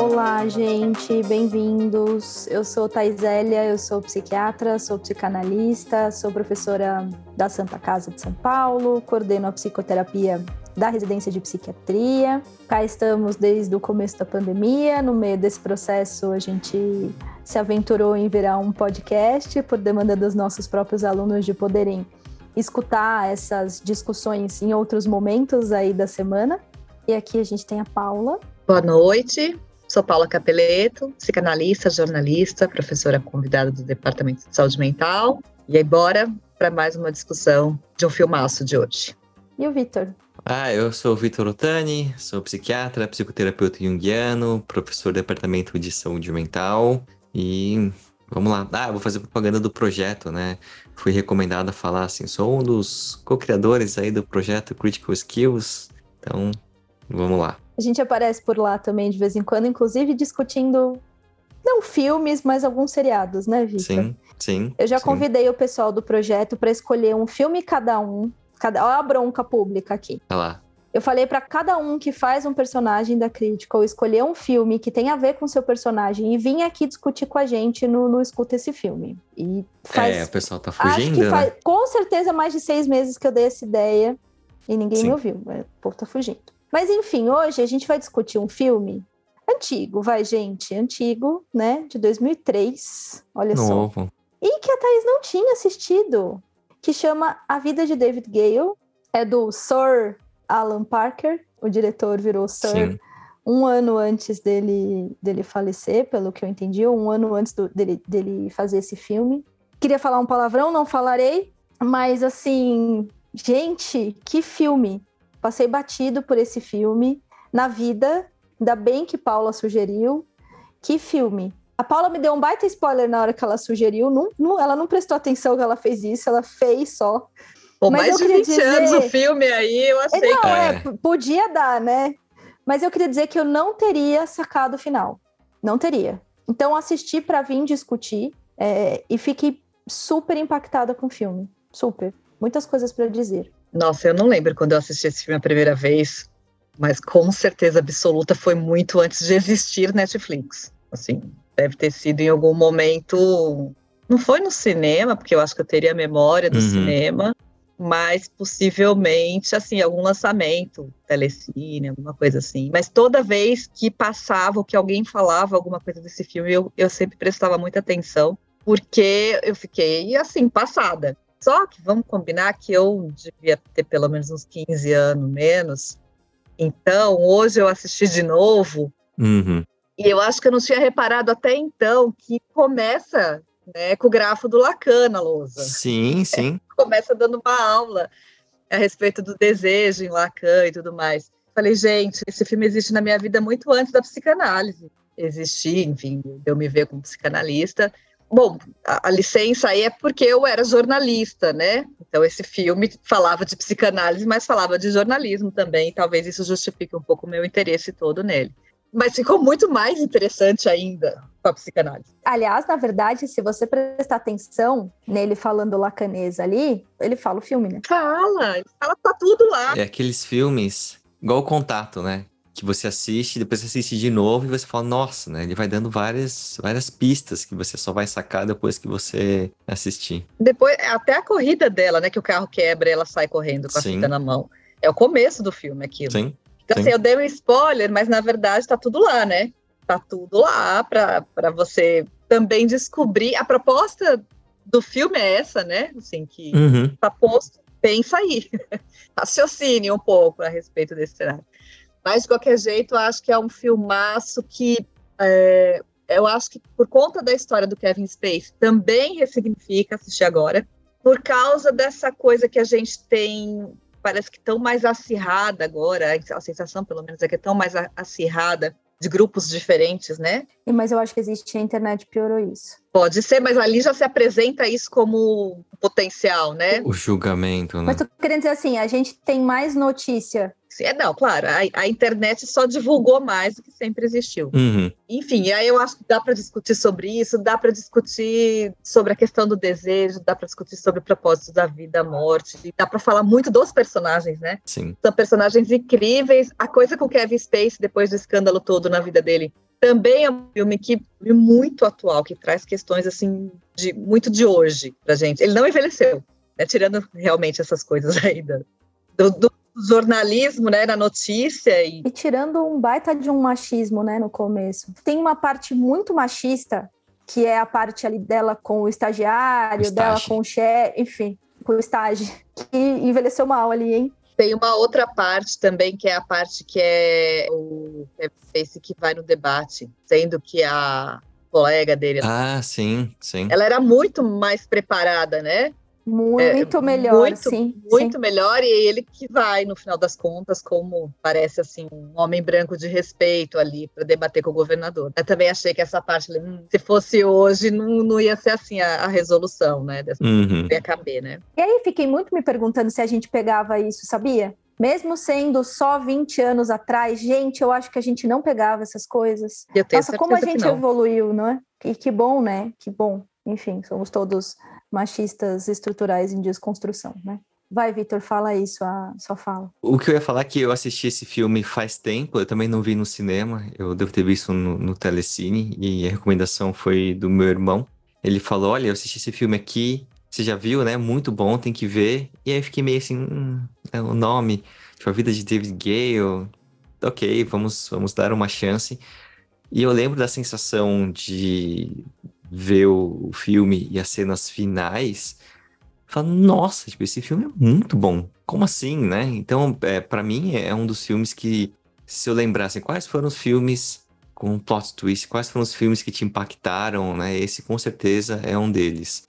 Olá, gente, bem-vindos. Eu sou Thaisélia, eu sou psiquiatra, sou psicanalista, sou professora da Santa Casa de São Paulo, coordeno a psicoterapia da residência de psiquiatria. Cá estamos desde o começo da pandemia. No meio desse processo, a gente se aventurou em virar um podcast por demanda dos nossos próprios alunos de poderem escutar essas discussões em outros momentos aí da semana. E aqui a gente tem a Paula. Boa noite. Sou Paula Capeleto, psicanalista, jornalista, professora convidada do Departamento de Saúde Mental. E aí, bora para mais uma discussão de um filmaço de hoje. E o Vitor? Ah, eu sou o Vitor Otani, sou psiquiatra, psicoterapeuta junguiano, professor do Departamento de Saúde Mental e vamos lá. Ah, vou fazer propaganda do projeto, né? Fui recomendado a falar assim, sou um dos co-criadores aí do projeto Critical Skills, então vamos lá. A gente aparece por lá também de vez em quando, inclusive discutindo não filmes, mas alguns seriados, né, Vitor? Sim, sim. Eu já sim. convidei o pessoal do projeto para escolher um filme cada um. Cada... Olha a bronca pública aqui. Olha lá. Eu falei para cada um que faz um personagem da Critical escolher um filme que tem a ver com seu personagem e vir aqui discutir com a gente no, no Escuta esse filme. E faz. É, o pessoal tá Acho fugindo, que né? faz, com certeza, mais de seis meses que eu dei essa ideia e ninguém Sim. me ouviu. O povo tá fugindo. Mas enfim, hoje a gente vai discutir um filme antigo, vai, gente, antigo, né? De 2003. Olha só. Novo. E que a Thaís não tinha assistido, que chama A Vida de David Gale. É do Sir Alan Parker. O diretor virou Sir Sim. um ano antes dele, dele falecer, pelo que eu entendi, um ano antes do- dele, dele fazer esse filme. Queria falar um palavrão, não falarei, mas assim, gente, que filme! Passei batido por esse filme na vida, ainda bem que Paula sugeriu. Que filme! A Paula me deu um baita spoiler na hora que ela sugeriu, não, não- ela não prestou atenção que ela fez isso, ela fez só. Pô, Mas mais eu de queria 20 dizer- anos o filme aí, eu É, achei Não, que... é, É. podia dar, né? Mas eu queria dizer que eu não teria sacado o final. Não teria. Então assisti para vir discutir é, e fiquei super impactada com o filme. Super. Muitas coisas para dizer. Nossa, eu não lembro quando eu assisti esse filme a primeira vez, mas com certeza absoluta foi muito antes de existir Netflix. Assim, deve ter sido em algum momento. Não foi no cinema, porque eu acho que eu teria a memória do Uhum. cinema, mas possivelmente, assim, algum lançamento, telecine, alguma coisa assim. Mas toda vez que passava, ou que alguém falava alguma coisa desse filme, eu, eu sempre prestava muita atenção, porque eu fiquei, assim, passada. Só que vamos combinar que eu devia ter pelo menos uns 15 anos menos. Então, hoje eu assisti de novo Uhum. e eu acho que eu não tinha reparado até então que começa né, com o grafo do Lacan na lousa. Sim, sim. Começa dando uma aula a respeito do desejo em Lacan e tudo mais. Falei, gente, esse filme existe na minha vida muito antes da psicanálise existir, enfim, de eu me ver como psicanalista. Bom, a, a licença aí é porque eu era jornalista, né? Então esse filme falava de psicanálise, mas falava de jornalismo também, e talvez isso justifique um pouco o meu interesse todo nele. Mas ficou muito mais interessante ainda com a psicanálise. Aliás, na verdade, se você prestar atenção nele falando lacanês ali, ele fala o filme, né? Fala, ele fala tá tudo lá. É aqueles filmes, igual o Contato, né? Que você assiste, depois você assiste de novo e você fala, nossa, né? Ele vai dando várias, várias pistas que você só vai sacar depois que você assistir. Depois, até a corrida dela, né? Que o carro quebra e ela sai correndo com a Sim. fita na mão. É o começo do filme aquilo. Sim. Então, sim. assim, eu dei um spoiler, mas na verdade tá tudo lá, né? Tá tudo lá para você também descobrir. A proposta do filme é essa, né? Assim, que Uhum. tá posto, pensa aí. Raciocine um pouco a respeito desse cenário. Mas, de qualquer jeito, eu acho que é um filmaço que é, eu acho que por conta da história do Kevin Spacey também ressignifica assistir agora, por causa dessa coisa que a gente tem, parece que tão mais acirrada agora, a sensação pelo menos é que é tão mais acirrada de grupos diferentes, né? E- Mas eu acho que existe a internet piorou isso. Pode ser, mas ali já se apresenta isso como potencial, né? O julgamento, né? Mas tô querendo dizer assim, a gente tem mais notícia. É, não, claro, a, a internet só divulgou mais do que sempre existiu. Uhum. Enfim, aí eu acho que dá para discutir sobre isso, dá para discutir sobre a questão do desejo, dá para discutir sobre o propósito da vida, a morte, dá para falar muito dos personagens, né? Sim. São personagens incríveis. A coisa com o Kevin Spacey, depois do escândalo todo na vida dele, também é um filme que é muito atual, que traz questões assim de muito de hoje pra gente. Ele não envelheceu, né? tirando realmente essas coisas aí do, do, jornalismo, né, na notícia e... e tirando um baita de um machismo, né, no começo. Tem uma parte muito machista que é a parte ali dela com o estagiário, o dela com o chefe, enfim, com o estágio, que envelheceu mal ali, hein? Tem uma outra parte também, que é a parte que é o Face que vai no debate, sendo que a colega dele. Ah, sim, sim. Ela era muito mais preparada, né? Muito é, melhor, muito, sim. Muito sim. melhor, e ele que vai, no final das contas, como parece assim, um homem branco de respeito ali para debater com o governador. Eu também achei que essa parte, hum, se fosse hoje, não, não ia ser assim a, a resolução, né? Dessa, uhum. Ia caber, né? E aí fiquei muito me perguntando se a gente pegava isso, sabia? Mesmo sendo só 20 anos atrás, gente, eu acho que a gente não pegava essas coisas. Eu tenho Nossa, como a gente evoluiu, não é? E que bom, né? Que bom. Enfim, somos todos machistas estruturais em desconstrução, né? Vai, Vitor, fala isso, a sua fala. O que eu ia falar é que eu assisti esse filme faz tempo, eu também não vi no cinema, eu devo ter visto no, no Telecine, e a recomendação foi do meu irmão. Ele falou: Olha, eu assisti esse filme aqui, você já viu, né? Muito bom, tem que ver. E aí eu fiquei meio assim: hum, é o nome, tipo, a vida de David Gale. Ok, vamos, vamos dar uma chance. E eu lembro da sensação de ver o, filme e as cenas finais, fala, nossa, tipo, esse filme é muito bom. Como assim, né? Então, é, para mim, é um dos filmes que, se eu lembrasse quais foram os filmes com plot twist, quais foram os filmes que te impactaram, né? Esse com certeza é um deles.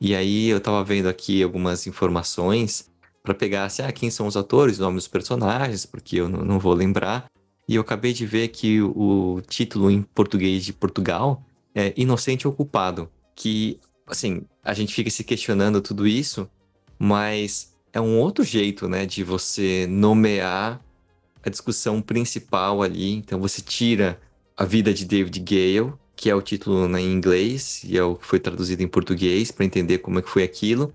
E aí eu tava vendo aqui algumas informações para pegar assim, ah, quem são os atores, o nome dos personagens, porque eu não vou lembrar. E eu acabei de ver que o título em português de Portugal é, inocente ou culpado. Que, assim, a gente fica se questionando tudo isso, mas é um outro jeito, né, de você nomear a discussão principal ali. Então você tira a vida de David Gale, que é o título né, em inglês e é o que foi traduzido em português para entender como é que foi aquilo,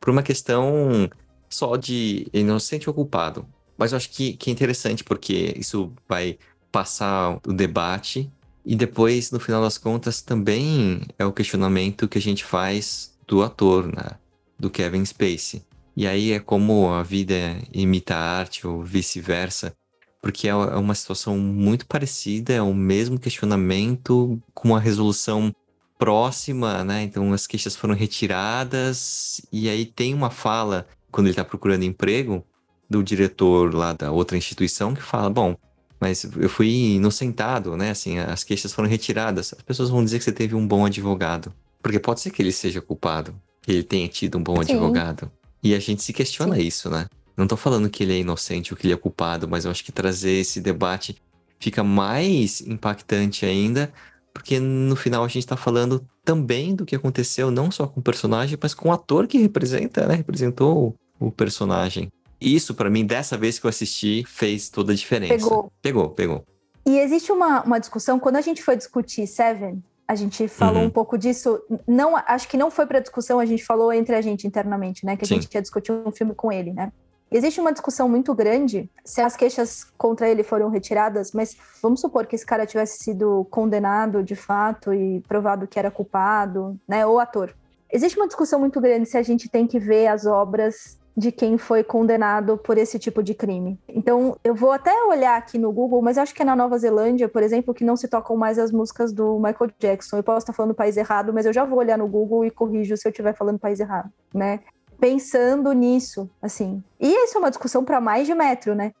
por uma questão só de inocente ou culpado. Mas eu acho que, que é interessante porque isso vai passar o debate e depois, no final das contas, também é o questionamento que a gente faz do ator, né? do Kevin Spacey. E aí é como a vida imita a arte ou vice-versa, porque é, é uma situação muito parecida, é o mesmo questionamento com uma resolução próxima, né? Então as queixas foram retiradas e aí tem uma fala quando ele está procurando emprego do diretor lá da outra instituição que fala, bom, mas eu fui inocentado, né? Assim, as queixas foram retiradas. As pessoas vão dizer que você teve um bom advogado. Porque pode ser que ele seja culpado, que ele tenha tido um bom Sim. advogado. E a gente se questiona Sim. isso, né? Não tô falando que ele é inocente ou que ele é culpado, mas eu acho que trazer esse debate fica mais impactante ainda, porque no final a gente tá falando também do que aconteceu, não só com o personagem, mas com o ator que representa, né? Representou o personagem. Isso, para mim, dessa vez que eu assisti, fez toda a diferença. Pegou. Pegou, pegou. E existe uma, uma discussão, quando a gente foi discutir Seven, a gente falou uhum. um pouco disso. Não, acho que não foi para discussão, a gente falou entre a gente internamente, né? Que a Sim. gente ia discutir um filme com ele, né? Existe uma discussão muito grande se as queixas contra ele foram retiradas, mas vamos supor que esse cara tivesse sido condenado de fato e provado que era culpado, né? Ou ator. Existe uma discussão muito grande se a gente tem que ver as obras de quem foi condenado por esse tipo de crime. Então, eu vou até olhar aqui no Google, mas acho que é na Nova Zelândia, por exemplo, que não se tocam mais as músicas do Michael Jackson. Eu posso estar falando país errado, mas eu já vou olhar no Google e corrijo se eu estiver falando país errado, né? Pensando nisso, assim. E isso é uma discussão para mais de metro, né?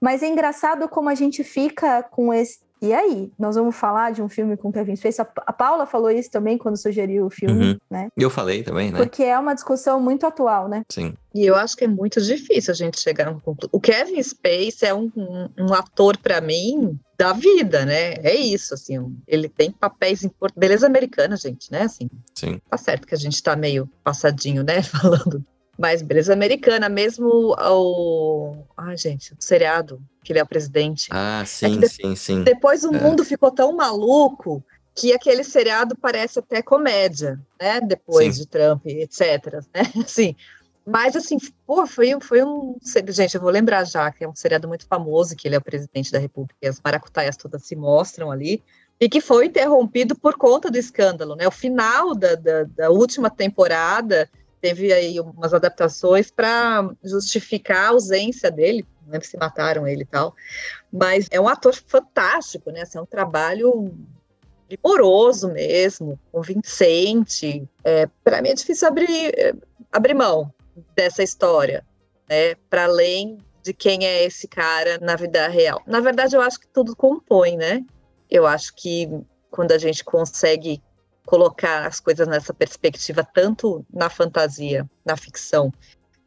Mas é engraçado como a gente fica com esse, e aí, nós vamos falar de um filme com Kevin Spacey. A Paula falou isso também quando sugeriu o filme, uhum. né? Eu falei também, né? Porque é uma discussão muito atual, né? Sim. E eu acho que é muito difícil a gente chegar a um conclusão. O Kevin Spacey é um, um, um ator, para mim, da vida, né? É isso, assim. Ele tem papéis importantes. Beleza americana, gente, né? Assim, Sim. Tá certo que a gente tá meio passadinho, né? Falando mas beleza americana, mesmo o. Ai, gente, o seriado, que ele é o presidente. Ah, sim, é sim, sim. Depois o é. mundo ficou tão maluco que aquele seriado parece até comédia, né? Depois sim. de Trump, etc. Né? Assim, mas assim, pô, foi, foi um. Gente, eu vou lembrar já que é um seriado muito famoso, que ele é o presidente da República, e as maracutaias todas se mostram ali. e que foi interrompido por conta do escândalo, né? O final da, da, da última temporada teve aí umas adaptações para justificar a ausência dele, lembro se mataram ele e tal, mas é um ator fantástico, né? Assim, é um trabalho primoroso mesmo, convincente. É, para mim é difícil abrir, é, abrir mão dessa história, né? Para além de quem é esse cara na vida real. Na verdade, eu acho que tudo compõe, né? Eu acho que quando a gente consegue colocar as coisas nessa perspectiva, tanto na fantasia, na ficção,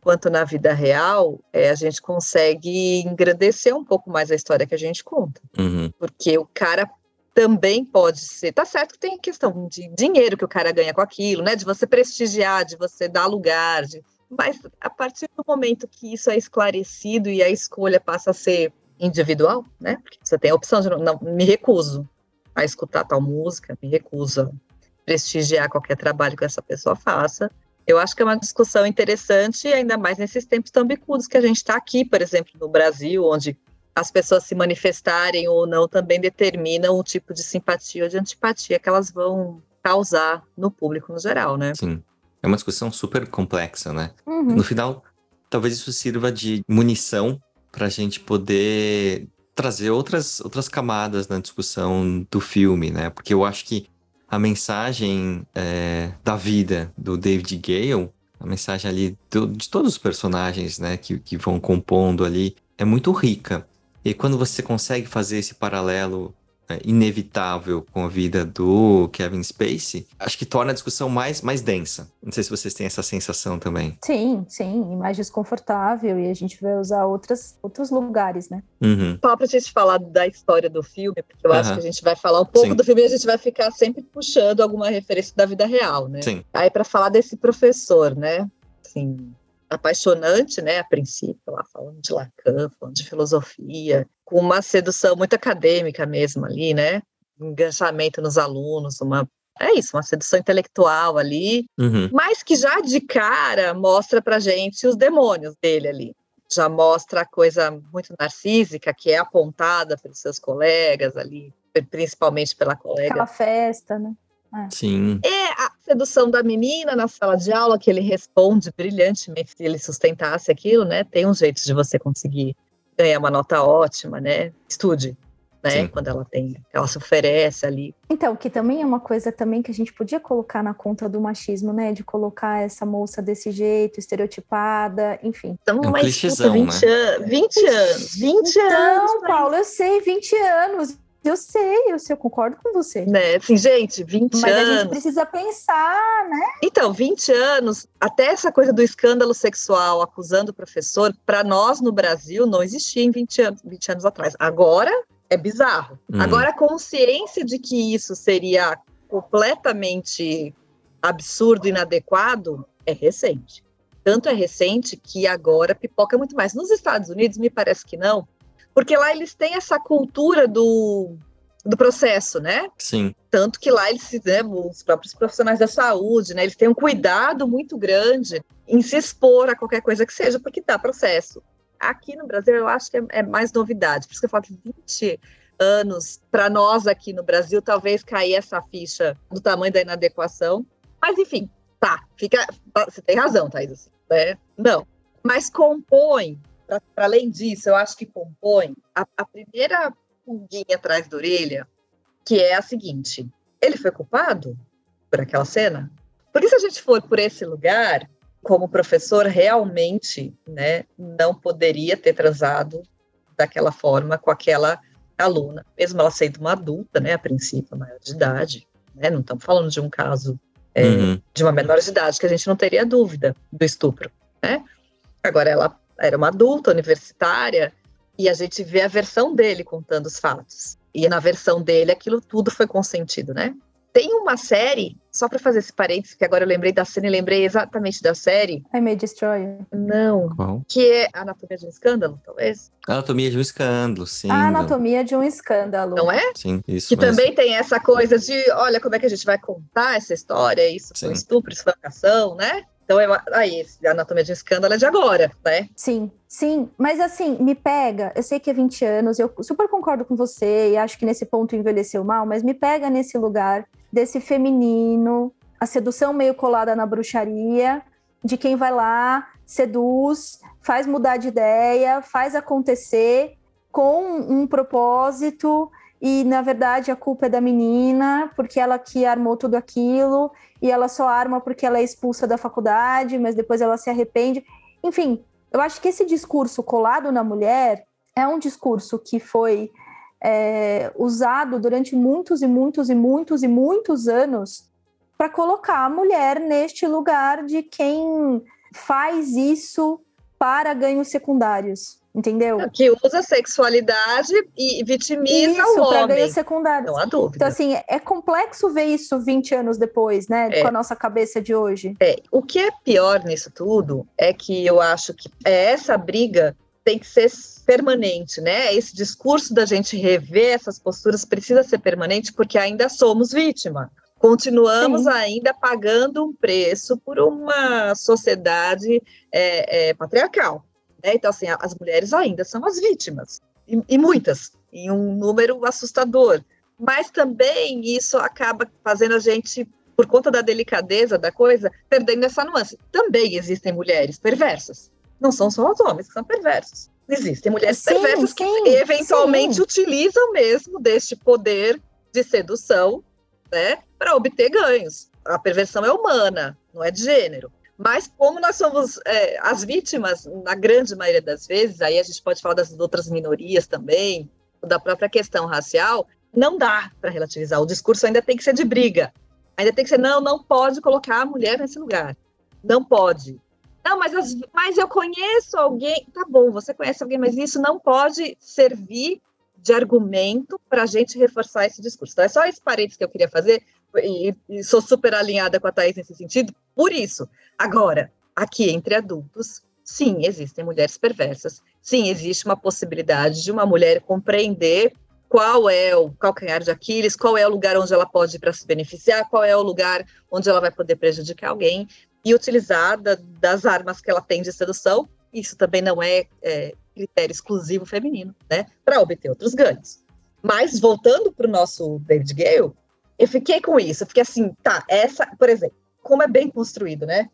quanto na vida real, é, a gente consegue engrandecer um pouco mais a história que a gente conta. Uhum. Porque o cara também pode ser. Tá certo que tem questão de dinheiro que o cara ganha com aquilo, né? De você prestigiar, de você dar lugar, de... mas a partir do momento que isso é esclarecido e a escolha passa a ser individual, né? Porque você tem a opção de não, não me recuso a escutar tal música, me recuso a prestigiar qualquer trabalho que essa pessoa faça. Eu acho que é uma discussão interessante, ainda mais nesses tempos tão bicudos que a gente está aqui, por exemplo, no Brasil, onde as pessoas se manifestarem ou não também determinam o tipo de simpatia ou de antipatia que elas vão causar no público no geral, né? Sim. É uma discussão super complexa, né? Uhum. No final, talvez isso sirva de munição para a gente poder trazer outras, outras camadas na discussão do filme, né? Porque eu acho que a mensagem é, da vida do David Gale, a mensagem ali do, de todos os personagens, né, que, que vão compondo ali, é muito rica. E quando você consegue fazer esse paralelo inevitável com a vida do Kevin Spacey, acho que torna a discussão mais, mais densa. Não sei se vocês têm essa sensação também. Sim, sim, e mais desconfortável, e a gente vai usar outras, outros lugares, né? Uhum. Só pra gente falar da história do filme, porque eu acho Aham. que a gente vai falar um pouco Sim. do filme e a gente vai ficar sempre puxando alguma referência da vida real, né? Sim. Aí para falar desse professor, né? Assim, apaixonante, né, a princípio, lá falando de Lacan, falando de filosofia, com uma sedução muito acadêmica mesmo ali, né? Engajamento nos alunos, uma é isso, uma sedução intelectual ali, Uhum. mas que já de cara mostra pra gente os demônios dele ali. Já mostra a coisa muito narcísica que é apontada pelos seus colegas ali, principalmente pela colega Aquela festa, né? Sim. é a sedução da menina na sala de aula, que ele responde brilhantemente se ele sustentasse aquilo, né? Tem um jeito de você conseguir ganhar uma nota ótima, né? Estude, né? Sim. Quando ela tem, ela se oferece ali. Então, que também é uma coisa também que a gente podia colocar na conta do machismo, né? De colocar essa moça desse jeito, estereotipada, enfim. Então, É um escuta, 20, an 20 anos, 20 anos, Então, Paulo, eu sei, 20 anos. Eu sei, eu sei, eu concordo com você. né? Assim, gente, 20 Mas a gente anos. precisa pensar, né? Então, 20 anos, até essa coisa do escândalo sexual acusando o professor, para nós no Brasil não existia em 20 anos, 20 anos atrás. Agora é bizarro. Hum. Agora a consciência de que isso seria completamente absurdo, inadequado, é recente. Tanto é recente que agora pipoca muito mais. Nos Estados Unidos, me parece que não, porque lá eles têm essa cultura do, do processo, né? Sim. Tanto que lá eles né, os próprios profissionais da saúde, né, eles têm um cuidado muito grande em se expor a qualquer coisa que seja, porque dá processo. Aqui no Brasil, eu acho que é, é mais novidade, por isso que eu falo que 20 anos, para nós aqui no Brasil, talvez cair essa ficha do tamanho da inadequação. Mas, enfim, tá, fica. Você tem razão, Thaís, assim, né? Não. Mas compõe, para além disso, eu acho que compõe a, a primeira pulguinha atrás da orelha, que é a seguinte: ele foi culpado por aquela cena? Porque se a gente for por esse lugar, como professor, realmente né, não poderia ter transado daquela forma com aquela aluna, mesmo ela sendo uma adulta, né, a princípio, maior de idade. Né, não estamos falando de um caso é, Uhum. de uma menor de idade, que a gente não teria dúvida do estupro. Né? Agora, ela era uma adulta, universitária, e a gente vê a versão dele contando os fatos. E na versão dele, aquilo tudo foi consentido, né? Tem uma série, só para fazer esse parênteses, que agora eu lembrei da cena e lembrei exatamente da série. I May Destroy You. Não. Qual? Que é Anatomia de um Escândalo, talvez? Anatomia de um escândalo, sim. A Anatomia de um Escândalo. Não é? Sim, isso Que mesmo. também tem essa coisa de, olha, como é que a gente vai contar essa história? Isso foi um Sim. estupro, isso foi uma ação, né? Então, eu, aí, a anatomia de escândalo é de agora, né? Sim, sim. Mas assim, me pega. Eu sei que é 20 anos, eu super concordo com você e acho que nesse ponto envelheceu mal, mas me pega nesse lugar desse feminino, a sedução meio colada na bruxaria, de quem vai lá, seduz, faz mudar de ideia, faz acontecer com um propósito e na verdade a culpa é da menina, porque ela que armou tudo aquilo, e ela só arma porque ela é expulsa da faculdade, mas depois ela se arrepende. Enfim, eu acho que esse discurso colado na mulher é um discurso que foi é, usado durante muitos e muitos e muitos e muitos anos para colocar a mulher neste lugar de quem faz isso para ganhos secundários entendeu? Que usa sexualidade e vitimiza isso, o homem. ganho secundário. Não há dúvida. Então, assim, é complexo ver isso 20 anos depois, né? É. Com a nossa cabeça de hoje. É. O que é pior nisso tudo é que eu acho que é essa briga tem que ser permanente, né? Esse discurso da gente rever essas posturas precisa ser permanente porque ainda somos vítima. Continuamos Sim. ainda pagando um preço por uma sociedade é, é, patriarcal. Né? Então, assim, as mulheres ainda são as vítimas, e, e muitas, em um número assustador. Mas também isso acaba fazendo a gente, por conta da delicadeza da coisa, perdendo essa nuance. Também existem mulheres perversas. Não são só os homens que são perversos. Existem mulheres sim, perversas sim, que eventualmente sim. utilizam mesmo deste poder de sedução, né, para obter ganhos. A perversão é humana, não é de gênero. Mas como nós somos é, as vítimas, na grande maioria das vezes, aí a gente pode falar das outras minorias também, da própria questão racial, não dá para relativizar. O discurso ainda tem que ser de briga. Ainda tem que ser, não, não pode colocar a mulher nesse lugar. Não pode. Não, mas, as, mas eu conheço alguém. Tá bom, você conhece alguém, mas isso não pode servir de argumento para a gente reforçar esse discurso. Então, é só esse parênteses que eu queria fazer, e, e sou super alinhada com a Thaís nesse sentido, por isso. Agora, aqui entre adultos, sim, existem mulheres perversas, sim, existe uma possibilidade de uma mulher compreender qual é o calcanhar de Aquiles, qual é o lugar onde ela pode ir para se beneficiar, qual é o lugar onde ela vai poder prejudicar alguém, e utilizar da, das armas que ela tem de sedução, isso também não é, é critério exclusivo feminino, né, para obter outros ganhos. Mas, voltando para o nosso David Gale, eu fiquei com isso, eu fiquei assim, tá, essa, por exemplo, como é bem construído, né?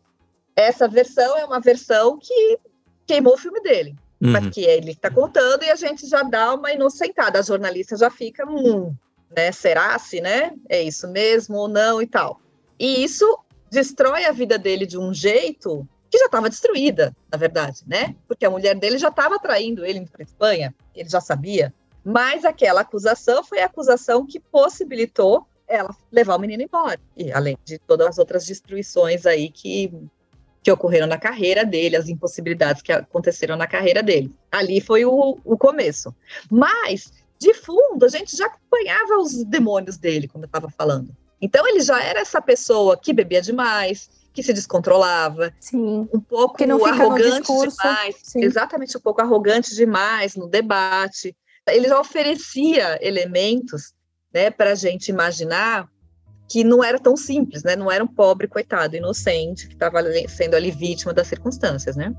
Essa versão é uma versão que queimou o filme dele. Uhum. Mas que ele está contando e a gente já dá uma inocentada. A jornalista já fica, hum, né? Será se, né? É isso mesmo ou não e tal. E isso destrói a vida dele de um jeito que já estava destruída, na verdade, né? Porque a mulher dele já estava traindo ele para Espanha, ele já sabia. Mas aquela acusação foi a acusação que possibilitou ela levar o menino embora. E além de todas as outras destruições aí que, que ocorreram na carreira dele, as impossibilidades que aconteceram na carreira dele. Ali foi o, o começo. Mas, de fundo, a gente já acompanhava os demônios dele, como eu estava falando. Então, ele já era essa pessoa que bebia demais, que se descontrolava, Sim. um pouco arrogante demais, Sim. exatamente um pouco arrogante demais no debate. Ele já oferecia elementos né, para a gente imaginar que não era tão simples, né? Não era um pobre coitado inocente que estava sendo ali vítima das circunstâncias, né?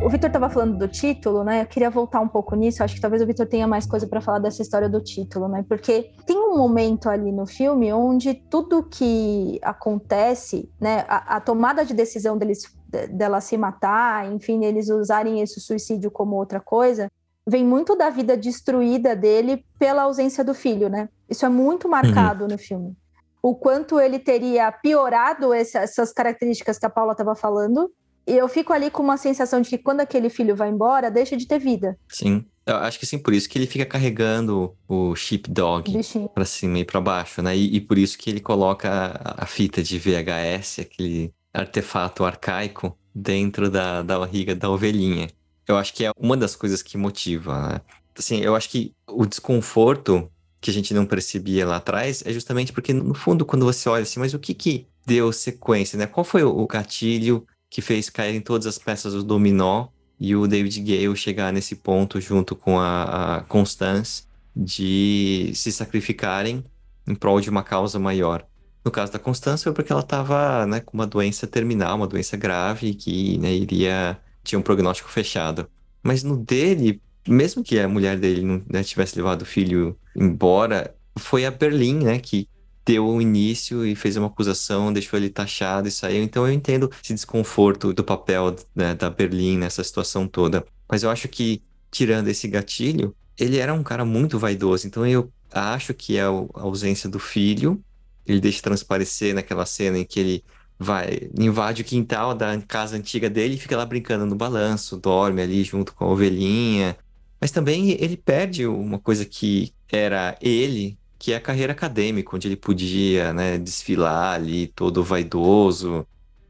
O Vitor estava falando do título, né? Eu queria voltar um pouco nisso. Acho que talvez o Vitor tenha mais coisa para falar dessa história do título, né? Porque tem um momento ali no filme onde tudo que acontece, né? A, a tomada de decisão deles dela se matar, enfim, eles usarem esse suicídio como outra coisa, vem muito da vida destruída dele pela ausência do filho, né? Isso é muito uhum. marcado uhum. no filme. O quanto ele teria piorado essa, essas características que a Paula estava falando. E eu fico ali com uma sensação de que quando aquele filho vai embora, deixa de ter vida. Sim. Eu acho que sim, por isso que ele fica carregando o sheepdog para cima e para baixo, né? E, e, por isso que ele coloca a, a fita de VHS, aquele artefato arcaico dentro da, da barriga da ovelhinha. Eu acho que é uma das coisas que motiva, né? Assim, eu acho que o desconforto que a gente não percebia lá atrás é justamente porque, no fundo, quando você olha assim, mas o que que deu sequência, né? Qual foi o gatilho que fez cair em todas as peças do dominó e o David Gale chegar nesse ponto junto com a, Constance de se sacrificarem em prol de uma causa maior. No caso da Constância foi porque ela estava né, com uma doença terminal, uma doença grave que né, iria tinha um prognóstico fechado. Mas no dele, mesmo que a mulher dele não né, tivesse levado o filho embora, foi a Berlim, né, que deu o início e fez uma acusação, deixou ele taxado e saiu. Então eu entendo esse desconforto do papel né, da Berlim nessa situação toda. Mas eu acho que, tirando esse gatilho, ele era um cara muito vaidoso. Então eu acho que é a ausência do filho, ele deixa transparecer naquela cena em que ele vai, invade o quintal da casa antiga dele e fica lá brincando no balanço, dorme ali junto com a ovelhinha. Mas também ele perde uma coisa que era ele, que é a carreira acadêmica, onde ele podia né, desfilar ali todo vaidoso,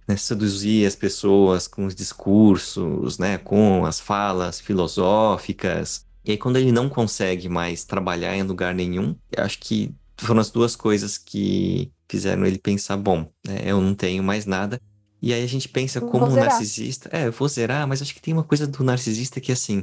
né, seduzir as pessoas com os discursos, né, com as falas filosóficas. E aí, quando ele não consegue mais trabalhar em lugar nenhum, eu acho que foram as duas coisas que fizeram ele pensar, bom, né, eu não tenho mais nada. E aí a gente pensa como um narcisista, é, eu vou zerar, mas acho que tem uma coisa do narcisista que é assim,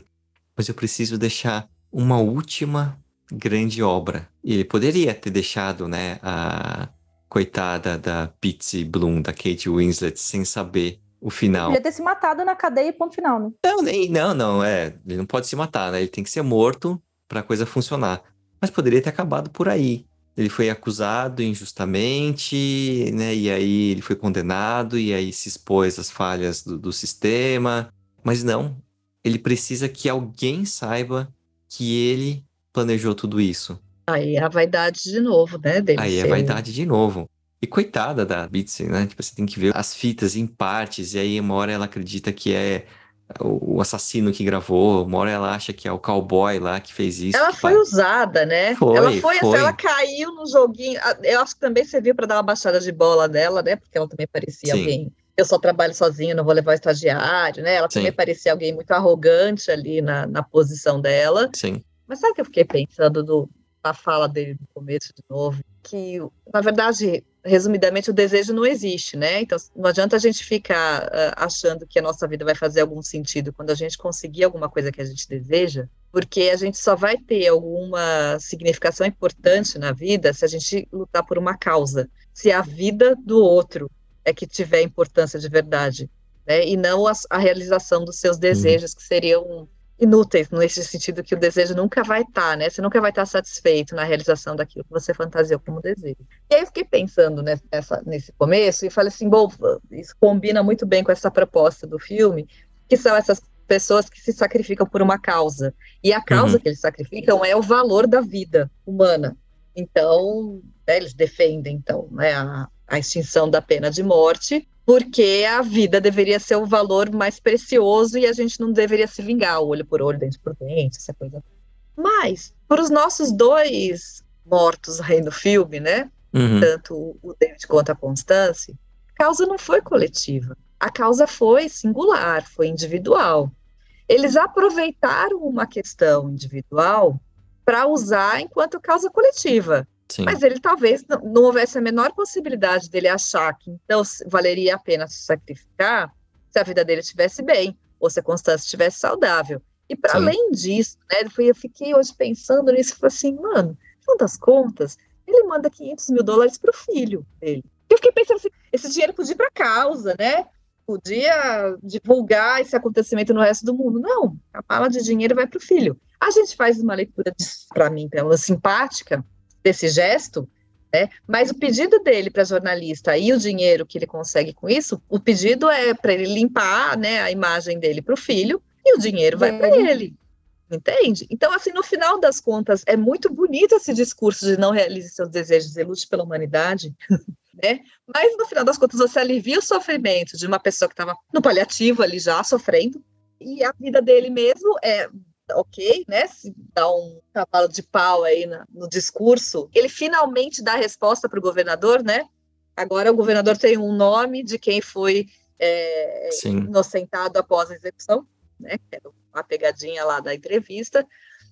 mas eu preciso deixar uma última grande obra. E ele poderia ter deixado, né, a coitada da Pitsy Bloom, da Kate Winslet, sem saber o final. Ele podia ter se matado na cadeia ponto final, né? Não, nem, não, não, é, ele não pode se matar, né, ele tem que ser morto para a coisa funcionar. Mas poderia ter acabado por aí ele foi acusado injustamente, né? E aí ele foi condenado, e aí se expôs às falhas do, do sistema. Mas não, ele precisa que alguém saiba que ele planejou tudo isso. Aí é a vaidade de novo, né? Dele aí é a vaidade de novo. E coitada da Bitsy, né? Tipo, você tem que ver as fitas em partes, e aí uma hora ela acredita que é o assassino que gravou, uma hora ela acha que é o cowboy lá que fez isso. Ela foi usada, né? Foi, ela foi, foi. ela caiu no joguinho. Eu acho que também serviu para dar uma baixada de bola dela, né? Porque ela também parecia Sim. alguém. Eu só trabalho sozinha, não vou levar o estagiário, né? Ela Sim. também parecia alguém muito arrogante ali na, na posição dela. Sim. Mas sabe o que eu fiquei pensando do, na fala dele no começo de novo? Que, na verdade, resumidamente, o desejo não existe, né? Então, não adianta a gente ficar uh, achando que a nossa vida vai fazer algum sentido quando a gente conseguir alguma coisa que a gente deseja, porque a gente só vai ter alguma significação importante na vida se a gente lutar por uma causa, se a vida do outro é que tiver importância de verdade, né? E não a, a realização dos seus desejos, uhum. que seriam inúteis, nesse sentido que o desejo nunca vai estar, tá, né? Você nunca vai estar tá satisfeito na realização daquilo que você fantasiou como desejo. E aí eu fiquei pensando nessa, nesse começo e falei assim, bom, isso combina muito bem com essa proposta do filme, que são essas pessoas que se sacrificam por uma causa. E a causa uhum. que eles sacrificam é o valor da vida humana. Então, né, eles defendem, então, né, a, a extinção da pena de morte, porque a vida deveria ser o valor mais precioso e a gente não deveria se vingar, olho por olho, dente por dente, essa coisa. Mas, para os nossos dois mortos aí no filme, né? Uhum. Tanto o David quanto a Constance, a causa não foi coletiva. A causa foi singular, foi individual. Eles aproveitaram uma questão individual para usar enquanto causa coletiva. Sim. Mas ele talvez não, não, houvesse a menor possibilidade dele achar que então valeria a pena se sacrificar se a vida dele estivesse bem, ou se a Constância estivesse saudável. E para além disso, né, eu fiquei hoje pensando nisso e falei assim, mano, no das contas, ele manda 500 mil dólares para o filho dele. Eu fiquei pensando assim, esse dinheiro podia ir para causa, né? Podia divulgar esse acontecimento no resto do mundo. Não, a bala de dinheiro vai para o filho. A gente faz uma leitura, para mim, pelo menos simpática, desse gesto, né? Mas o pedido dele para jornalista e o dinheiro que ele consegue com isso, o pedido é para ele limpar, né, a imagem dele para o filho e o dinheiro vai para ele. Entende? Então, assim, no final das contas, é muito bonito esse discurso de não realize seus desejos e lute pela humanidade, né? Mas, no final das contas, você alivia o sofrimento de uma pessoa que estava no paliativo ali já, sofrendo, e a vida dele mesmo é ok, né? Se dá um cavalo de pau aí no, no discurso, ele finalmente dá a resposta para o governador, né? Agora o governador tem um nome de quem foi é, inocentado após a execução, né? Era uma pegadinha lá da entrevista.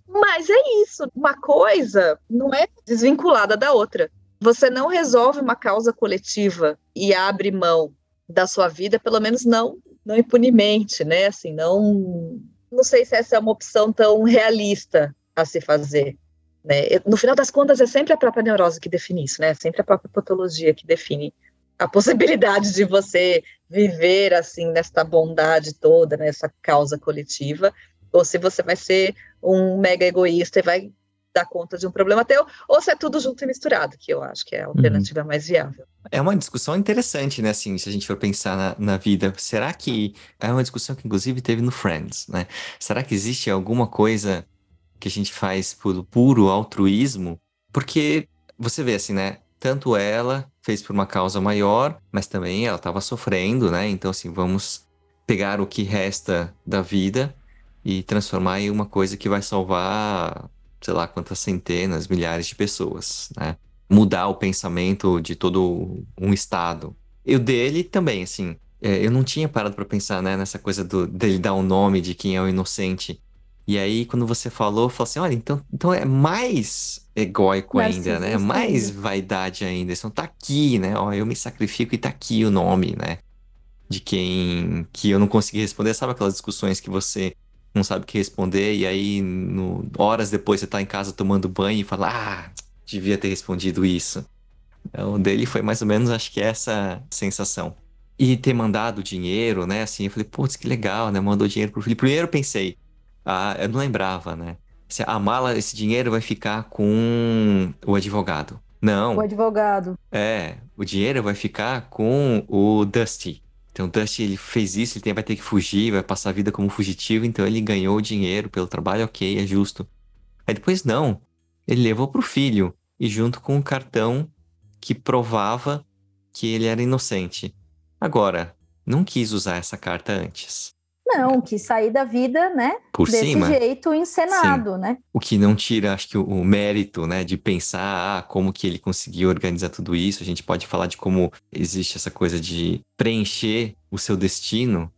Mas é isso, uma coisa não é desvinculada da outra. Você não resolve uma causa coletiva e abre mão da sua vida, pelo menos não, não impunemente, né? Assim, não não sei se essa é uma opção tão realista a se fazer. Né? No final das contas, é sempre a própria neurose que define isso, né? É sempre a própria patologia que define a possibilidade de você viver assim nesta bondade toda, nessa causa coletiva, ou se você vai ser um mega egoísta e vai dar conta de um problema teu, ou se é tudo junto e misturado, que eu acho que é a uhum. alternativa uhum. mais viável. É uma discussão interessante, né, assim, se a gente for pensar na, na, vida. Será que... É uma discussão que, inclusive, teve no Friends, né? Será que existe alguma coisa que a gente faz por puro altruísmo? Porque você vê, assim, né? Tanto ela fez por uma causa maior, mas também ela estava sofrendo, né? Então, assim, vamos pegar o que resta da vida e transformar em uma coisa que vai salvar sei lá quantas centenas, milhares de pessoas, né? Mudar o pensamento de todo um estado. E o dele também, assim, é, eu não tinha parado para pensar, né, nessa coisa do, dele dar o um nome de quem é o inocente. E aí, quando você falou, eu falei assim, olha, então, então é mais egóico ainda, né? Mais vaidade ainda. Não tá aqui, né? Ó, eu me sacrifico e tá aqui o nome, né? De quem que eu não consegui responder. Sabe aquelas discussões que você não sabe o que responder, e aí no, horas depois você tá em casa tomando banho e fala, ah, devia ter respondido isso. Então, dele foi mais ou menos, acho que essa sensação. E ter mandado dinheiro, né? Assim, eu falei, putz, que legal, né? Mandou dinheiro pro filho. Primeiro eu pensei, ah, eu não lembrava, né? A mala, esse dinheiro vai ficar com o advogado. Não. O advogado. É, o dinheiro vai ficar com o Dusty. Então o ele fez isso, ele vai ter que fugir, vai passar a vida como fugitivo, então ele ganhou dinheiro pelo trabalho, ok, é justo. Aí depois não, ele levou pro filho e junto com um cartão que provava que ele era inocente. Agora, não quis usar essa carta antes. Não, que sair da vida, né? Por desse cima. jeito encenado, Sim. né? O que não tira, acho que, o, o, mérito, né? De pensar ah, como que ele conseguiu organizar tudo isso. A gente pode falar de como existe essa coisa de preencher o seu destino,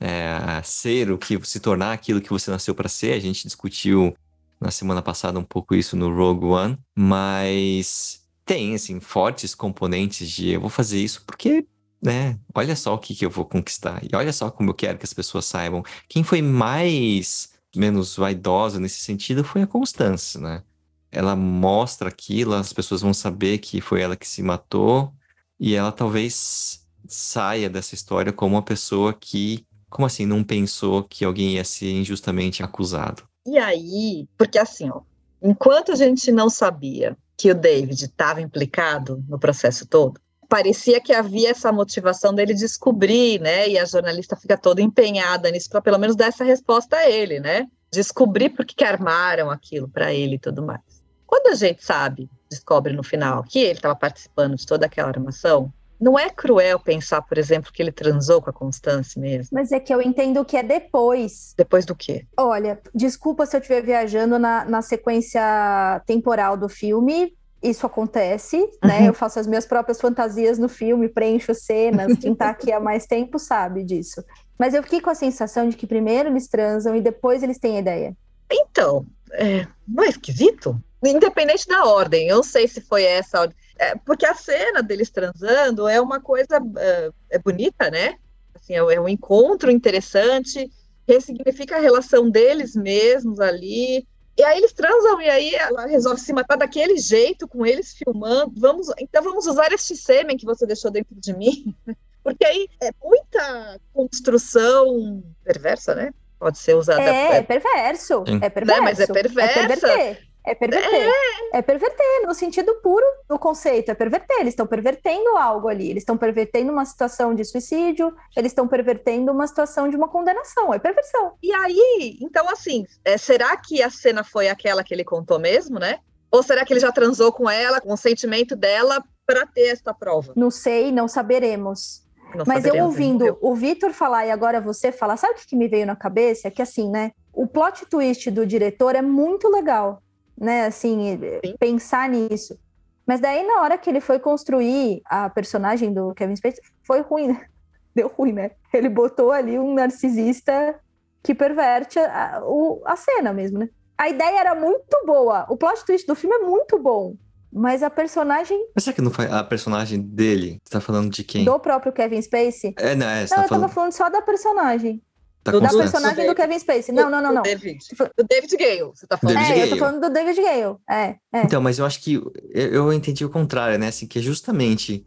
é, ser o que se tornar aquilo que você nasceu para ser. A gente discutiu na semana passada um pouco isso no Rogue One, mas tem assim fortes componentes de eu vou fazer isso porque né? Olha só o que, que eu vou conquistar. E olha só como eu quero que as pessoas saibam. Quem foi mais menos vaidosa nesse sentido foi a Constância, né? Ela mostra aquilo, as pessoas vão saber que foi ela que se matou, e ela talvez saia dessa história como uma pessoa que, como assim, não pensou que alguém ia ser injustamente acusado. E aí, porque assim, ó, enquanto a gente não sabia que o David estava implicado no processo todo, parecia que havia essa motivação dele descobrir, né? E a jornalista fica toda empenhada nisso para pelo menos dar essa resposta a ele, né? Descobrir por que armaram aquilo para ele e tudo mais. Quando a gente sabe, descobre no final que ele estava participando de toda aquela armação, não é cruel pensar, por exemplo, que ele transou com a Constância mesmo? Mas é que eu entendo que é depois. Depois do quê? Olha, desculpa se eu estiver viajando na, na sequência temporal do filme, isso acontece, né? Uhum. Eu faço as minhas próprias fantasias no filme, preencho cenas. Quem tá aqui há mais tempo sabe disso. Mas eu fiquei com a sensação de que primeiro eles transam e depois eles têm a ideia. Então, é, não é esquisito? Independente da ordem, eu não sei se foi essa ordem. É, porque a cena deles transando é uma coisa é, é bonita, né? Assim, é, é um encontro interessante, ressignifica a relação deles mesmos ali. E aí eles transam e aí ela resolve se matar daquele jeito, com eles filmando. Vamos, então vamos usar este sêmen que você deixou dentro de mim. Porque aí é muita construção perversa, né? Pode ser usada. É, é perverso. É perverso. Não, mas é perversa. É é perverter. É. é perverter, no sentido puro do conceito. É perverter. Eles estão pervertendo algo ali. Eles estão pervertendo uma situação de suicídio, eles estão pervertendo uma situação de uma condenação. É perversão. E aí, então, assim, é, será que a cena foi aquela que ele contou mesmo, né? Ou será que ele já transou com ela, com o sentimento dela, para ter esta prova? Não sei, não saberemos. Não Mas eu ouvindo o Vitor falar e agora você falar, sabe o que me veio na cabeça? É que assim, né? O plot twist do diretor é muito legal né? Assim, Sim. pensar nisso. Mas daí, na hora que ele foi construir a personagem do Kevin Spacey, foi ruim, né? Deu ruim, né? Ele botou ali um narcisista que perverte a, a, a cena mesmo, né? A ideia era muito boa, o plot twist do filme é muito bom, mas a personagem. Mas será que não foi a personagem dele? Você tá falando de quem? Do próprio Kevin Spacey? É, não, é, não, tá eu falando... tava falando só da personagem. Tá da constante. personagem do Kevin Spacey. Não, não, não, não. Do David, do David Gale, você tá falando. David É, eu tô Gale. falando do David Gale. É, é. Então, mas eu acho que eu, eu entendi o contrário, né? Assim, que é justamente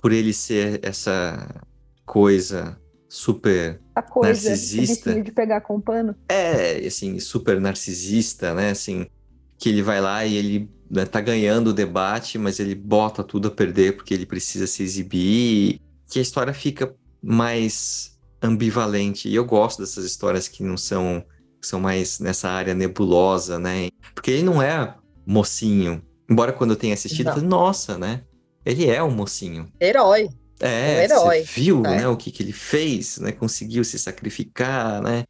por ele ser essa coisa super a coisa narcisista. de pegar com pano. É, assim, super narcisista, né? Assim, que ele vai lá e ele né, tá ganhando o debate, mas ele bota tudo a perder porque ele precisa se exibir. Que a história fica mais ambivalente. E eu gosto dessas histórias que não são, que são mais nessa área nebulosa, né? Porque ele não é mocinho. Embora quando eu tenha assistido, eu falei, nossa, né? Ele é um mocinho. Herói. É, Um herói, você viu, né? né, o que, que ele fez, né? Conseguiu se sacrificar, né?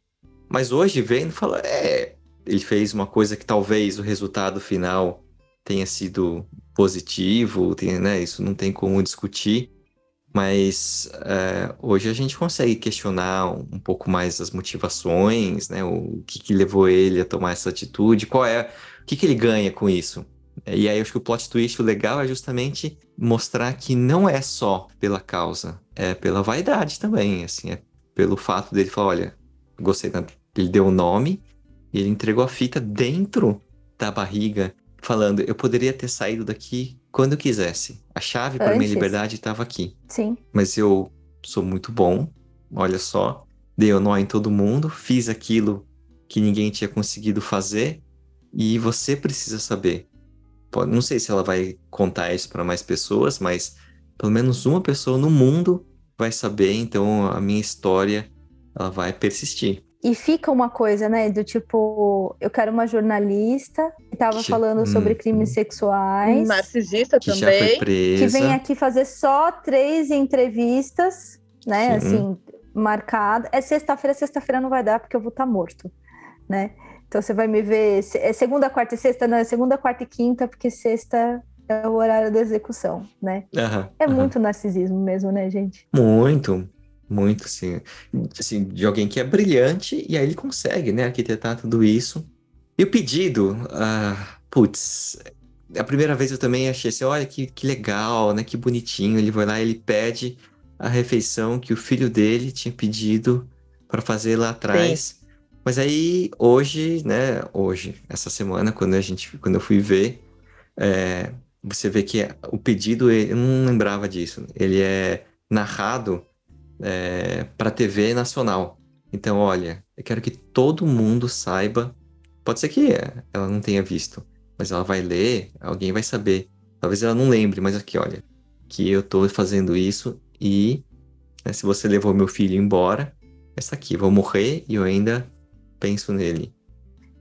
Mas hoje vendo, fala, é, ele fez uma coisa que talvez o resultado final tenha sido positivo, tem, né? Isso não tem como discutir. Mas é, hoje a gente consegue questionar um, pouco mais as motivações, né? O que, que levou ele a tomar essa atitude, qual é, o que, que ele ganha com isso? E aí eu acho que o plot twist legal é justamente mostrar que não é só pela causa, é pela vaidade também, assim, é pelo fato dele falar, olha, gostei, ele deu o nome e ele entregou a fita dentro da barriga, falando, eu poderia ter saído daqui quando eu quisesse. A chave para minha liberdade estava aqui, Sim. mas eu sou muito bom, olha só, dei o nó em todo mundo, fiz aquilo que ninguém tinha conseguido fazer e você precisa saber. Pode- Não sei se ela vai contar isso para mais pessoas, mas pelo menos uma pessoa no mundo vai saber, então a minha história ela vai persistir. E fica uma coisa, né, do tipo, eu quero uma jornalista que tava Que- falando sobre Hum, crimes hum. sexuais, Narcisista Que já foi também. que vem aqui fazer só três entrevistas, né, Sim. assim, marcada. É sexta-feira, sexta-feira não vai dar porque eu vou estar morto, né? Então você vai me ver, é segunda, quarta e sexta, não, é segunda, quarta e quinta, porque sexta é o horário da execução, né? Aham, É aham. muito narcisismo mesmo, né, gente? Muito, muito, assim, assim, de alguém que é brilhante e aí ele consegue, né, arquitetar tudo isso. E o pedido, ah, putz, a primeira vez eu também achei assim, olha que, que legal, né, que bonitinho. Ele vai lá e ele pede a refeição que o filho dele tinha pedido para fazer lá atrás. Mas aí hoje, né, hoje, essa semana, quando a gente, quando eu fui ver, é, você vê que o pedido, ele- eu não lembrava disso. Ele é narrado para TV nacional. Então, olha, eu quero que todo mundo saiba. Pode ser que é, ela não tenha visto, mas ela vai ler, alguém vai saber. Talvez ela não lembre, mas aqui, olha, que eu tô fazendo isso e né, se você levou meu filho embora, essa aqui, vou morrer e eu ainda penso nele.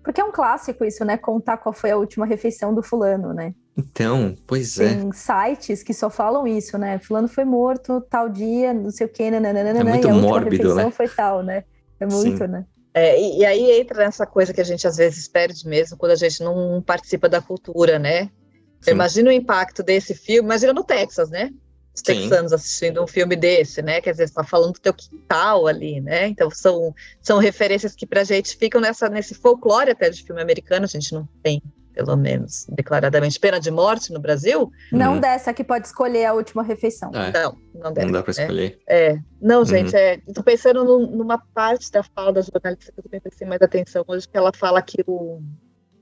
Porque é um clássico isso, né? Contar qual foi a última refeição do fulano, né? Então, pois é. Tem sites que só falam isso, né? Fulano foi morto tal dia, não sei o quê, nananana, É muito e a última mórbido, refeição né? foi tal, né? É muito, Sim. né? É, e, e aí entra nessa coisa que a gente às vezes perde mesmo quando a gente não participa da cultura, né? Imagina o impacto desse filme, imagina no Texas, né? Os Sim. texanos assistindo um filme desse, né? Quer dizer, você está falando do teu quintal ali, né? Então são, são referências que pra gente ficam nessa, nesse folclore até de filme americano, a gente não tem, pelo menos, declaradamente pena de morte no Brasil. Não Uhum. dessa que pode escolher a última refeição. É, Não, não deve. não dá pra né? escolher. É, não, Uhum. gente, é, tô pensando num- numa parte da fala da jornalista que eu também prestei mais atenção hoje, que ela fala que o,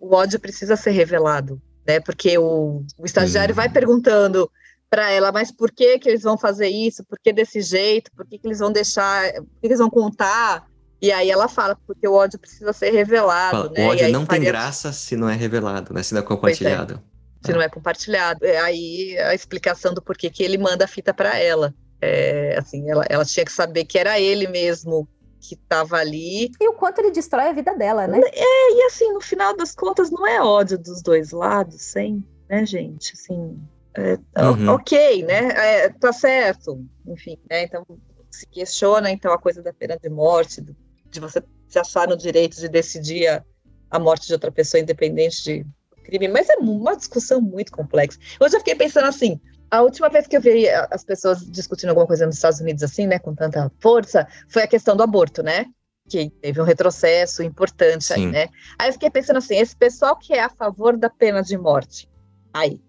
o ódio precisa ser revelado, né? Porque o, o estagiário Uhum. vai perguntando para ela, mas por que que eles vão fazer isso? Por que desse jeito? Por que, que eles vão deixar? Por que, que eles vão contar? E aí ela fala, porque o ódio precisa ser revelado, Fala, né? o E ódio aí não tem faria- graça se não é revelado, né? Se não é compartilhado. se não é compartilhado. É Aí a explicação do porquê que ele manda a fita para ela. É, assim, ela, ela tinha que saber que era ele mesmo que estava ali. E o quanto ele destrói a vida dela, né? E assim, no final das contas, não é ódio dos dois lados, sem, né, gente? Assim, é, Uhum. ok, né? É, tá certo. Enfim, né? Então se questiona então a coisa da pena de morte, do- de você se achar no direito de decidir a, a morte de outra pessoa independente de crime, mas é uma discussão muito complexa. Hoje eu fiquei pensando assim, a última vez que eu vi a- as pessoas discutindo alguma coisa nos Estados Unidos assim, né, com tanta força, foi a questão do aborto, né? Que teve um retrocesso importante aí, Sim. né? Aí eu fiquei pensando assim, esse pessoal que é a favor da pena de morte, aí,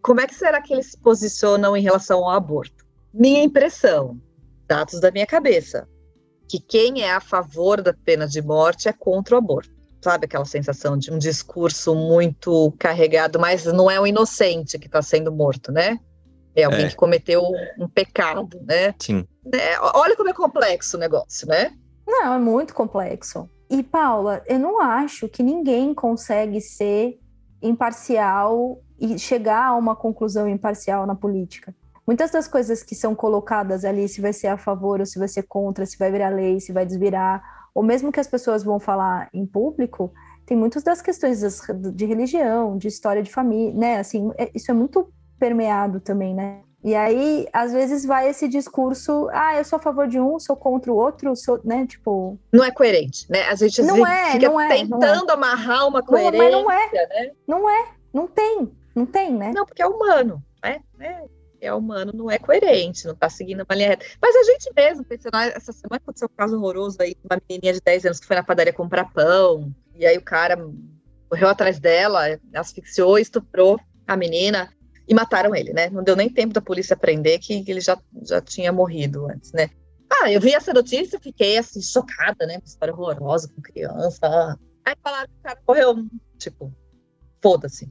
como é que será que eles se posicionam em relação ao aborto? Minha impressão, dados da minha cabeça, que quem é a favor da pena de morte é contra o aborto. Sabe aquela sensação de um discurso muito carregado, mas não é o inocente que está sendo morto, né? É alguém é. que cometeu um pecado, né? Sim. É, olha como é complexo o negócio, né? Não, é muito complexo. E, Paula, eu não acho que ninguém consegue ser imparcial e chegar a uma conclusão imparcial na política. Muitas das coisas que são colocadas ali, se vai ser a favor ou se vai ser contra, se vai virar lei, se vai desvirar, ou mesmo que as pessoas vão falar em público, tem muitas das questões de religião, de história de família, né? Assim, é, isso é muito permeado também, né? E aí, às vezes, vai esse discurso, ah, eu sou a favor de um, sou contra o outro, sou, né, tipo... Não é coerente, né? A gente não é, fica não é, tentando não é. amarrar uma coerência, não, não é, né? Não é, não tem, não tem, né? Não, porque é humano, né? É, é humano, não é coerente, não tá seguindo uma linha reta. Mas a gente mesmo, pensando, ah, essa semana aconteceu um caso horroroso aí, uma menininha de 10 anos que foi na padaria comprar pão, e aí o cara correu atrás dela, asfixiou, estuprou a menina, e mataram ele, né? Não deu nem tempo da polícia prender que ele já, já tinha morrido antes, né? Ah, eu vi essa notícia, fiquei assim, chocada, né? Uma história horrorosa com criança. Aí falaram que o cara morreu, tipo, foda-se.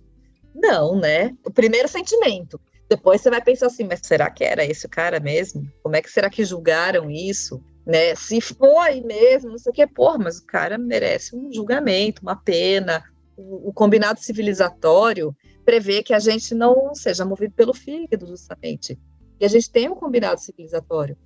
Não, né? O primeiro sentimento. Depois você vai pensar assim, mas será que era esse o cara mesmo? Como é que será que julgaram isso? Né? Se foi mesmo, não sei o que, porra, mas o cara merece um julgamento, uma pena. O, o combinado civilizatório prevê que a gente não seja movido pelo fígado, justamente. E a gente tem um combinado civilizatório,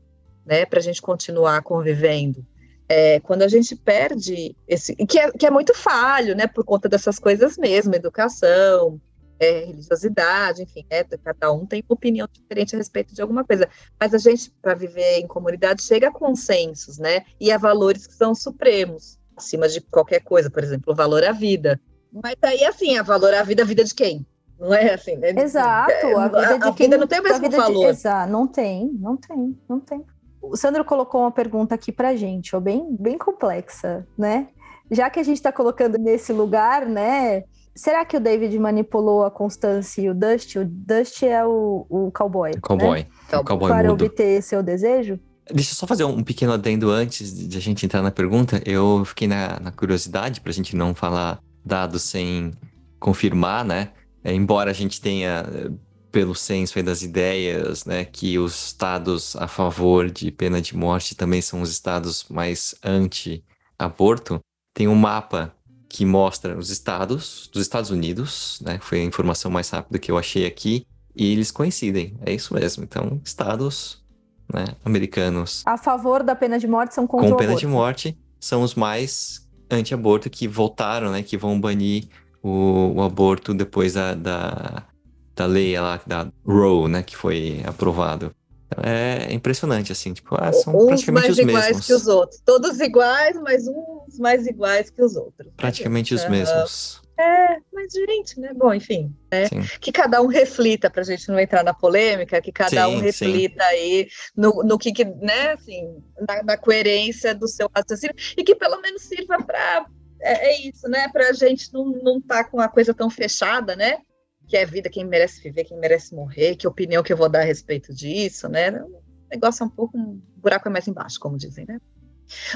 né, para a gente continuar convivendo. É, quando a gente perde esse. Que é, que é muito falho, né, por conta dessas coisas mesmo, educação, é, religiosidade, enfim, é, cada um tem opinião diferente a respeito de alguma coisa. Mas a gente, para viver em comunidade, chega a consensos, né, e a valores que são supremos, acima de qualquer coisa, por exemplo, o valor à vida. Mas aí, assim, a valor a vida, a vida de quem? Não é assim, né? Exato, a vida a, de a quem. Vida não tem o mesmo valor. De, exato, não tem, não tem, não tem. O Sandro colocou uma pergunta aqui pra gente, ó, bem, bem complexa, né? Já que a gente está colocando nesse lugar, né? Será que o David manipulou a Constância e o Dust? O Dust é o, o cowboy. O cowboy. Né? O cowboy Para mudo. obter seu desejo? Deixa eu só fazer um pequeno adendo antes de a gente entrar na pergunta. Eu fiquei na, na curiosidade, para a gente não falar dados sem confirmar, né? É, embora a gente tenha, pelo senso das ideias, né, que os estados a favor de pena de morte também são os estados mais anti-aborto, tem um mapa que mostra os estados dos Estados Unidos, né? Foi a informação mais rápida que eu achei aqui. E eles coincidem, é isso mesmo. Então, estados né, americanos. A favor da pena de morte são contra Com pena de morte são os mais anti-aborto que voltaram, né? Que vão banir o, o aborto depois da, da, da lei lá, da Roe, né? Que foi aprovado. É impressionante, assim, tipo, ah, são uns praticamente os mesmos. mais iguais que os outros. Todos iguais, mas uns mais iguais que os outros. Praticamente os mesmos. É, mas gente, né? Bom, enfim, né? Que cada um reflita para a gente não entrar na polêmica, que cada sim, um reflita sim. aí no, no que, que, né, assim, na, na, coerência do seu raciocínio e que pelo menos sirva para é, é, isso, né? Para a gente não não tá com a coisa tão fechada, né? Que é vida, quem merece viver, quem merece morrer, que opinião que eu vou dar a respeito disso, né? O negócio é um pouco um buraco é mais embaixo, como dizem, né?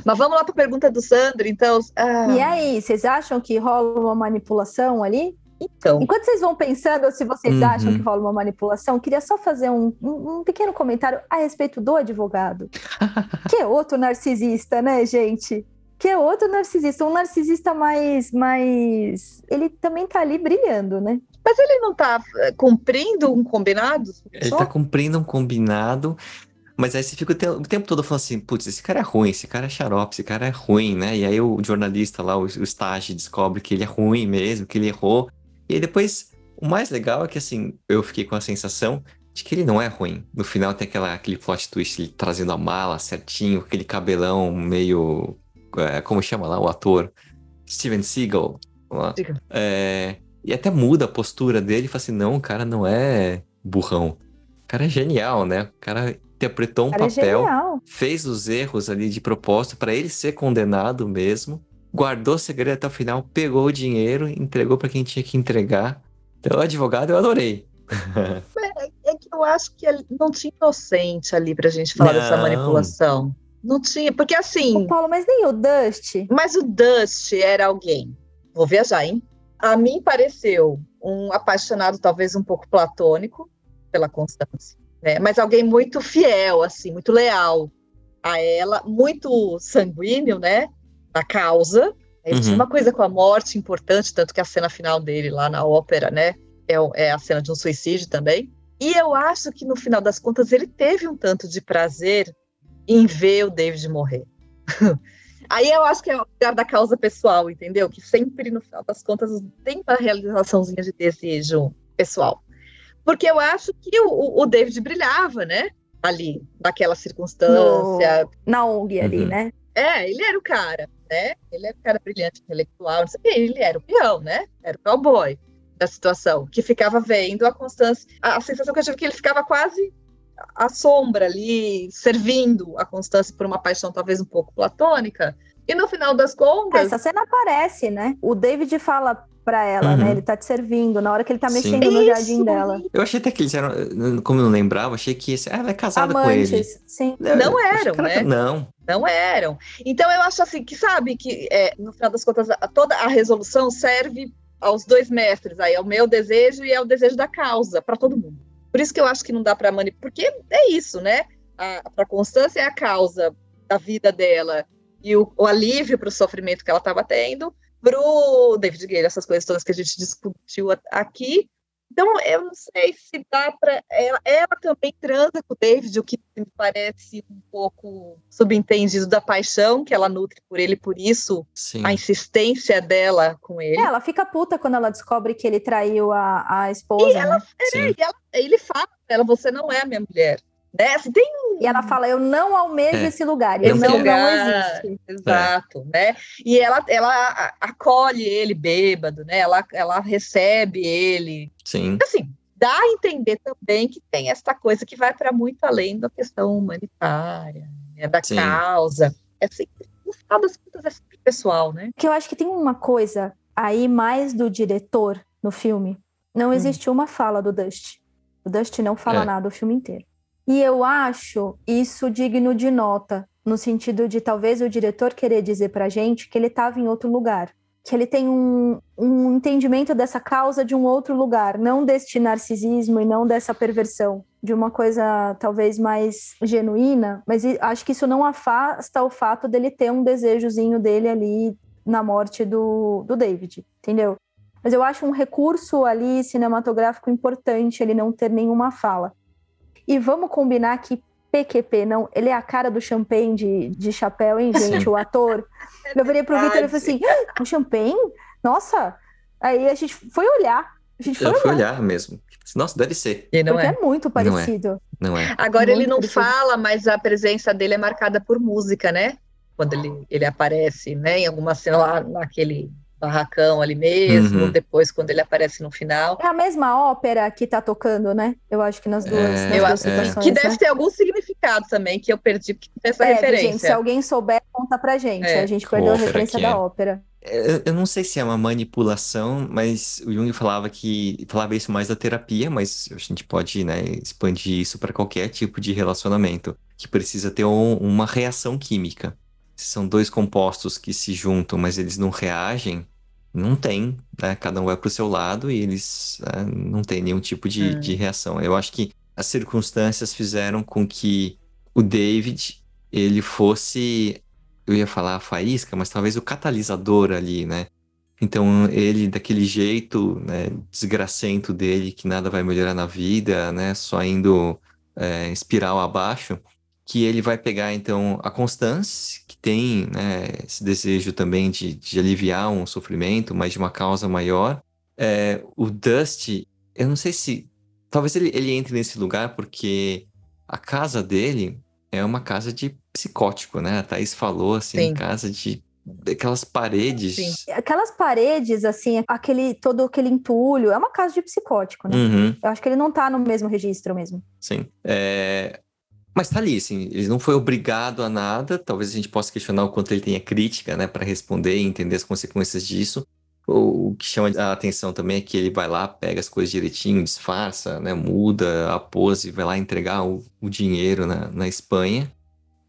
Mas vamos lá para a pergunta do Sandro, então. Ah... E aí, vocês acham que rola uma manipulação ali? Então. Enquanto vocês vão pensando se vocês uhum. acham que rola uma manipulação, queria só fazer um, um, um pequeno comentário a respeito do advogado. que é outro narcisista, né, gente? Que é outro narcisista, um narcisista mais, mais. Ele também tá ali brilhando, né? Mas ele não tá eh, cumprindo um combinado? Ele só? tá cumprindo um combinado, mas aí você fica o tempo, o tempo todo falando assim, putz, esse cara é ruim, esse cara é xarope, esse cara é ruim, né? E aí o jornalista lá, o, o estágio, descobre que ele é ruim mesmo, que ele errou. E aí depois, o mais legal é que assim, eu fiquei com a sensação de que ele não é ruim. No final tem aquela, aquele plot twist, ele trazendo a mala certinho, aquele cabelão meio. É, como chama lá o ator? Steven Seagal. É, e até muda a postura dele e fala assim: não, o cara não é burrão. O cara é genial, né? O cara interpretou um Cara, é papel, é fez os erros ali de propósito para ele ser condenado mesmo, guardou o segredo até o final, pegou o dinheiro, entregou para quem tinha que entregar. Então, o advogado eu adorei. É, é que eu acho que não tinha inocente ali pra gente falar não. dessa manipulação. Não tinha, porque assim. O Paulo, mas nem o Dust. Mas o Dust era alguém. Vou viajar, hein? A mim pareceu um apaixonado, talvez um pouco platônico, pela Constância. Né? Mas alguém muito fiel, assim, muito leal a ela, muito sanguíneo, né? Na causa. Ele uhum. tinha uma coisa com a morte importante, tanto que a cena final dele lá na ópera, né? É, é a cena de um suicídio também. E eu acho que no final das contas ele teve um tanto de prazer em ver o David morrer. Aí eu acho que é o lugar da causa pessoal, entendeu? Que sempre, no final das contas, tem uma realizaçãozinha de desejo pessoal. Porque eu acho que o, o David brilhava, né? Ali, naquela circunstância. No, na ONG uhum. ali, né? É, ele era o cara, né? Ele era o cara brilhante, intelectual, não sei o quê. Ele era o peão, né? Era o cowboy da situação, que ficava vendo a Constância. A, a sensação que eu tive é que ele ficava quase a sombra ali, servindo a Constância por uma paixão talvez um pouco platônica. E no final das contas. Essa cena aparece, né? O David fala para ela, né? uhum. né? Ele tá te servindo na hora que ele tá mexendo sim. no jardim Isso. dela. Eu achei até que eles eram, como eu não lembrava, achei que esse, ah, ela é casada Amantes, com ele. Sim. Eu, não eram, né? Não. Não eram. Então eu acho assim que sabe que é, no final das contas toda a resolução serve aos dois mestres, aí é o meu desejo e é o desejo da causa para todo mundo. Por isso que eu acho que não dá para manipular, porque é isso, né? Para Constância é a causa da vida dela e o, o alívio para o sofrimento que ela estava tendo. Para o David Gale, essas coisas todas que a gente discutiu aqui, então, eu não sei se dá para. Ela, ela, também transa com o David, o que me parece um pouco subentendido da paixão que ela nutre por ele, por isso Sim. a insistência dela com ele. É, ela fica puta quando ela descobre que ele traiu a, a esposa. E, ela, né? é, e ela, ele fala pra ela: você não é minha mulher. Né? Assim, tem E ela fala, eu não almejo é. esse lugar, esse não, lugar, não existe. Exato, é. né? E ela, ela acolhe ele bêbado, né? Ela, ela recebe ele. Sim. Assim, dá a entender também que tem essa coisa que vai para muito além da questão humanitária, né? da Sim. causa. É sempre, no final das contas, é sempre pessoal, né? Que eu acho que tem uma coisa aí mais do diretor no filme. Não hum. existe hum. uma fala do Dust. O Dust não fala é. nada o filme inteiro. E eu acho isso digno de nota, no sentido de talvez o diretor querer dizer para a gente que ele estava em outro lugar, que ele tem um, um entendimento dessa causa de um outro lugar, não deste narcisismo e não dessa perversão, de uma coisa talvez mais genuína, mas acho que isso não afasta o fato dele ter um desejozinho dele ali na morte do, do David, entendeu? Mas eu acho um recurso ali cinematográfico importante ele não ter nenhuma fala. E vamos combinar que PQP, não, ele é a cara do champanhe de, de chapéu, hein, gente? O ator. eu virei pro Vitor e falei assim: ah, o champanhe? Nossa! Aí a gente foi olhar. A gente foi eu olhar. fui olhar mesmo. Nossa, deve ser. E não Porque é. é muito parecido. Não é. Não é. Agora muito ele não parecido. fala, mas a presença dele é marcada por música, né? Quando ele, ele aparece, né? Em alguma cena lá naquele barracão ali mesmo, uhum. depois quando ele aparece no final. É a mesma ópera que tá tocando, né? Eu acho que nas duas, é, nas eu duas acho, é. Que deve né? ter algum significado também, que eu perdi porque tem essa é, referência. Gente, se alguém souber, conta pra gente. É. A gente perdeu a referência da é. ópera. Eu, eu, não sei se é uma manipulação, mas o Jung falava que falava isso mais da terapia, mas a gente pode né, expandir isso para qualquer tipo de relacionamento que precisa ter um, uma reação química. Se são dois compostos que se juntam, mas eles não reagem, não tem, né? Cada um vai para o seu lado e eles né, não tem nenhum tipo de, hum. de reação. Eu acho que as circunstâncias fizeram com que o David ele fosse, eu ia falar a faísca, mas talvez o catalisador ali, né? Então ele daquele jeito, né, desgracento dele, que nada vai melhorar na vida, né? Só indo é, espiral abaixo, que ele vai pegar então a Constance, tem né, esse desejo também de, de, aliviar um sofrimento, mas de uma causa maior. É, o Dusty, eu não sei se. Talvez ele, ele entre nesse lugar porque a casa dele é uma casa de psicótico, né? A Thaís falou assim, Sim. casa de aquelas paredes. Sim. Aquelas paredes, assim, aquele todo aquele entulho, é uma casa de psicótico, né? Uhum. Eu acho que ele não tá no mesmo registro mesmo. Sim. É, mas tá ali, assim, ele não foi obrigado a nada. Talvez a gente possa questionar o quanto ele tenha crítica, né, para responder e entender as consequências disso. O, que chama a atenção também é que ele vai lá, pega as coisas direitinho, disfarça, né, muda a pose, vai lá entregar o, o dinheiro na, na Espanha.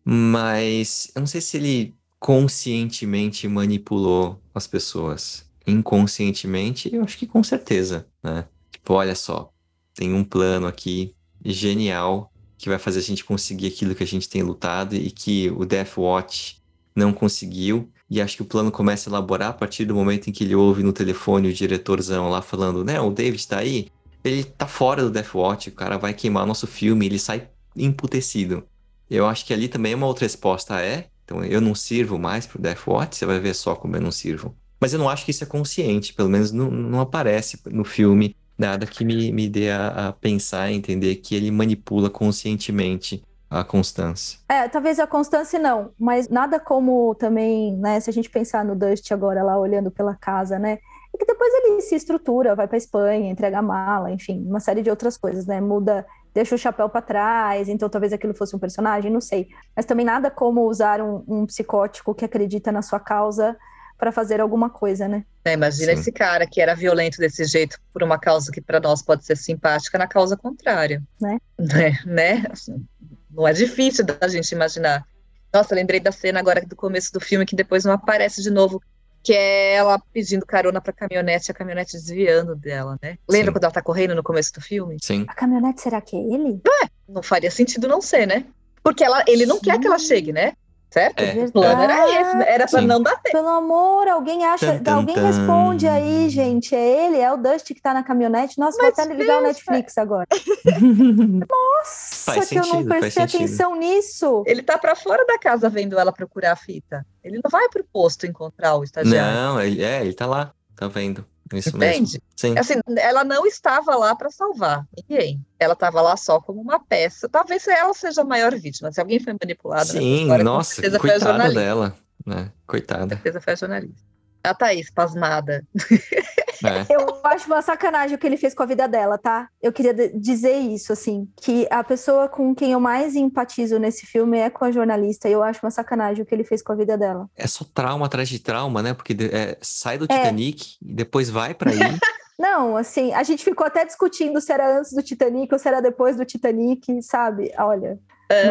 Mas eu não sei se ele conscientemente manipulou as pessoas. Inconscientemente, eu acho que com certeza, né? Tipo, olha só, tem um plano aqui genial que vai fazer a gente conseguir aquilo que a gente tem lutado e que o Death Watch não conseguiu. E acho que o plano começa a elaborar a partir do momento em que ele ouve no telefone o diretorzão lá falando, né, o David tá aí, ele tá fora do Death Watch, o cara vai queimar nosso filme, ele sai emputecido. Eu acho que ali também uma outra resposta é, então eu não sirvo mais pro Death Watch, você vai ver só como eu não sirvo. Mas eu não acho que isso é consciente, pelo menos não, não aparece no filme nada que me, me dê a, a pensar e entender que ele manipula conscientemente a Constância. É, talvez a Constância não, mas nada como também, né, se a gente pensar no Dust agora lá olhando pela casa, né, e que depois ele se estrutura, vai para Espanha, entrega a mala, enfim, uma série de outras coisas, né, muda, deixa o chapéu para trás, então talvez aquilo fosse um personagem, não sei, mas também nada como usar um, um psicótico que acredita na sua causa para fazer alguma coisa, né? É, imagina Sim. esse cara que era violento desse jeito por uma causa que para nós pode ser simpática na causa contrária. Né? Né? né? Assim, não é difícil da gente imaginar. Nossa, lembrei da cena agora do começo do filme que depois não aparece de novo, que é ela pedindo carona pra caminhonete, a caminhonete desviando dela, né? Lembra Sim. quando ela tá correndo no começo do filme? Sim. A caminhonete será que é ele? É, não faria sentido não ser, né? Porque ela, ele não Sim. quer que ela chegue, né? Certo? É. O plano era esse, né? era para não bater. Pelo amor, alguém acha, tum, tum, alguém tum. responde aí, gente. É ele, é o Dust que tá na caminhonete. Nossa, Mas vou até ligar o Netflix agora. Nossa, faz que sentido, eu não prestei atenção nisso. Ele tá para fora da casa vendo ela procurar a fita. Ele não vai pro posto encontrar o estagiário. Não, ele, é, ele tá lá, tá vendo. Isso Entende? mesmo. Sim. Assim, ela não estava lá para salvar ninguém. Ela estava lá só como uma peça. Talvez ela seja a maior vítima. Se alguém foi manipulado, Sim, história, nossa, coitada dela. Né? Coitada. Com certeza foi a jornalista. A Thaís, pasmada. É. Eu acho uma sacanagem o que ele fez com a vida dela, tá? Eu queria dizer isso, assim, que a pessoa com quem eu mais empatizo nesse filme é com a jornalista, e eu acho uma sacanagem o que ele fez com a vida dela. É só trauma atrás de trauma, né? Porque é, sai do é. Titanic e depois vai para aí. Não, assim, a gente ficou até discutindo se era antes do Titanic ou se era depois do Titanic, sabe? Olha,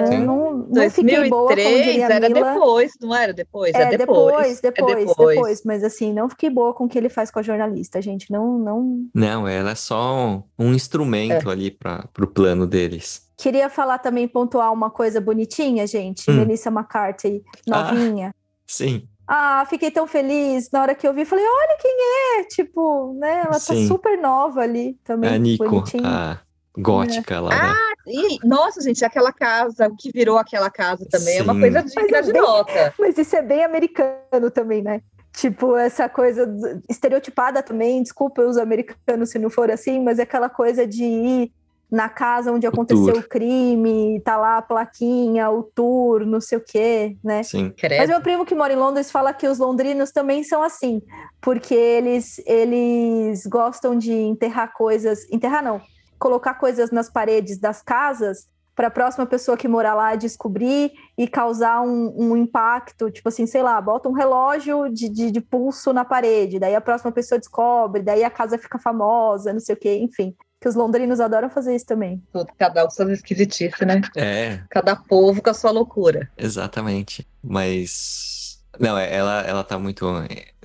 não, não, não 2003 fiquei boa, como diria era Mila. depois, não era depois? É, é depois, depois, é depois, depois, Mas assim, não fiquei boa com o que ele faz com a jornalista, gente. Não, não. Não, ela é só um instrumento é. ali para o plano deles. Queria falar também, pontuar uma coisa bonitinha, gente. Hum. Melissa McCarthy, novinha. Ah, sim. Ah, fiquei tão feliz na hora que eu vi. Falei, olha quem é! Tipo, né? Ela tá sim. tá super nova ali também. É a Nico, bonitinha. a gótica é. lá. Né? Ah, né? E, nossa, gente, aquela casa, o que virou aquela casa também Sim. é uma coisa digna é de nota. Mas isso é bem americano também, né? Tipo, essa coisa estereotipada também, desculpa os americanos se não for assim, mas é aquela coisa de ir na casa onde aconteceu o, o crime, tá lá a plaquinha, o tour, não sei o quê, né? Sim. Mas meu primo que mora em Londres fala que os londrinos também são assim, porque eles, eles gostam de enterrar coisas, enterrar não, colocar coisas nas paredes das casas para a próxima pessoa que morar lá descobrir e causar um, um, impacto, tipo assim, sei lá, bota um relógio de, de, de, pulso na parede, daí a próxima pessoa descobre, daí a casa fica famosa, não sei o quê, enfim. Que os londrinos adoram fazer isso também. Cada um com suas esquisitices, né? É. Cada povo com a sua loucura. Exatamente. Mas. Não, é, ela, ela tá muito.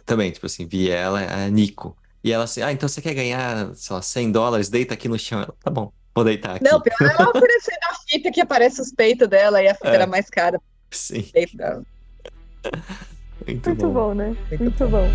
Também, tipo assim, vi ela, a Nico. E ela assim, ah, então você quer ganhar, sei lá, 100 dólares? Deita aqui no chão. Ela, tá bom, vou deitar aqui. Não, pior ela oferecendo a fita que aparece os peitos dela e a fita é. era mais cara. Sim. Muito, Muito bom. bom. né? Muito, Muito bom. bom.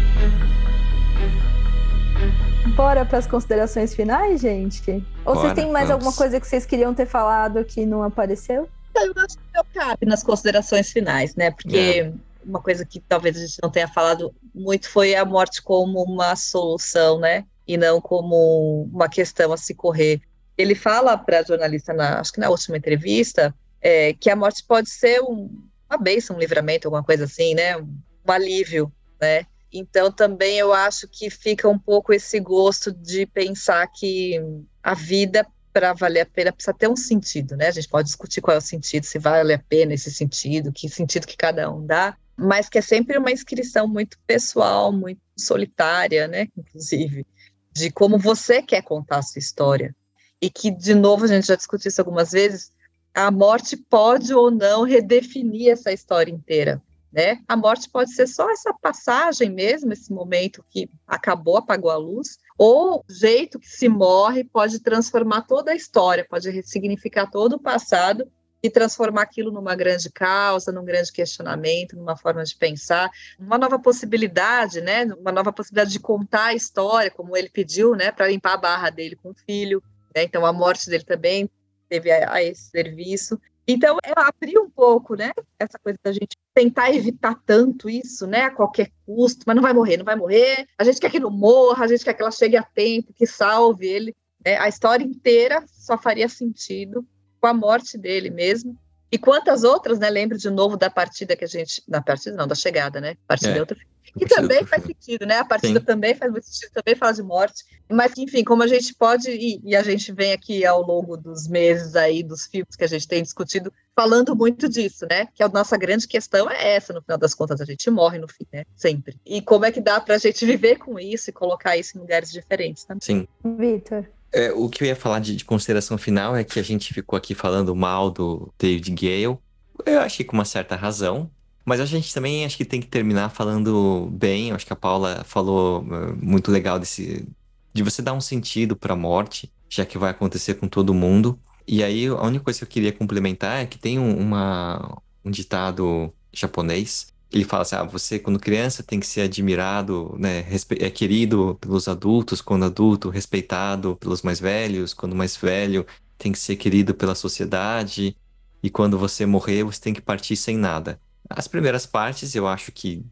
Bora para as considerações finais, gente? Ou Bora, vocês têm mais vamos. alguma coisa que vocês queriam ter falado que não apareceu? Eu acho que eu cabe nas considerações finais, né? Porque é uma coisa que talvez a gente não tenha falado muito foi a morte como uma solução, né? E não como uma questão a se correr. Ele fala para a jornalista, na, acho que na última entrevista, é, que a morte pode ser um, uma bênção, um livramento, alguma coisa assim, né? Um, um alívio, né? Então também eu acho que fica um pouco esse gosto de pensar que a vida para valer a pena precisa ter um sentido, né? A gente pode discutir qual é o sentido, se vale a pena esse sentido, que sentido que cada um dá, mas que é sempre uma inscrição muito pessoal, muito solitária, né? Inclusive, de como você quer contar a sua história. E que, de novo, a gente já discutiu isso algumas vezes, a morte pode ou não redefinir essa história inteira. Né? A morte pode ser só essa passagem mesmo, esse momento que acabou, apagou a luz, ou o jeito que se morre pode transformar toda a história, pode ressignificar todo o passado e transformar aquilo numa grande causa, num grande questionamento, numa forma de pensar, uma nova possibilidade, né? Uma nova possibilidade de contar a história, como ele pediu, né? Para limpar a barra dele com o filho. Né? Então a morte dele também teve a, a esse serviço. Então, ela abriu um pouco, né? Essa coisa da gente tentar evitar tanto isso, né? A qualquer custo, mas não vai morrer, não vai morrer. A gente quer que não morra, a gente quer que ela chegue a tempo, que salve ele. Né? A história inteira só faria sentido com a morte dele mesmo. E quantas outras, né? Lembro de novo da partida que a gente. Na partida, não, da chegada, né? Partida é, é outro filme. Que também faz sentido, né? A partida Sim. também faz muito sentido, também fala de morte. Mas, enfim, como a gente pode, e, e, a gente vem aqui ao longo dos meses aí, dos filmes que a gente tem discutido, falando muito disso, né? Que a nossa grande questão é essa, no final das contas, a gente morre no fim, né? Sempre. E como é que dá pra gente viver com isso e colocar isso em lugares diferentes também. Sim. Vitor. É, o que eu ia falar de, de, consideração final é que a gente ficou aqui falando mal do David Gale. Eu achei com uma certa razão, mas a gente também acho que tem que terminar falando bem. Acho que a Paula falou uh, muito legal desse de você dar um sentido para a morte, já que vai acontecer com todo mundo. E aí a única coisa que eu queria complementar é que tem um, uma, um ditado japonês ele fala assim: ah, você, quando criança, tem que ser admirado, né, é querido pelos adultos, quando adulto, respeitado pelos mais velhos, quando mais velho, tem que ser querido pela sociedade, e quando você morrer, você tem que partir sem nada. As primeiras partes, eu acho que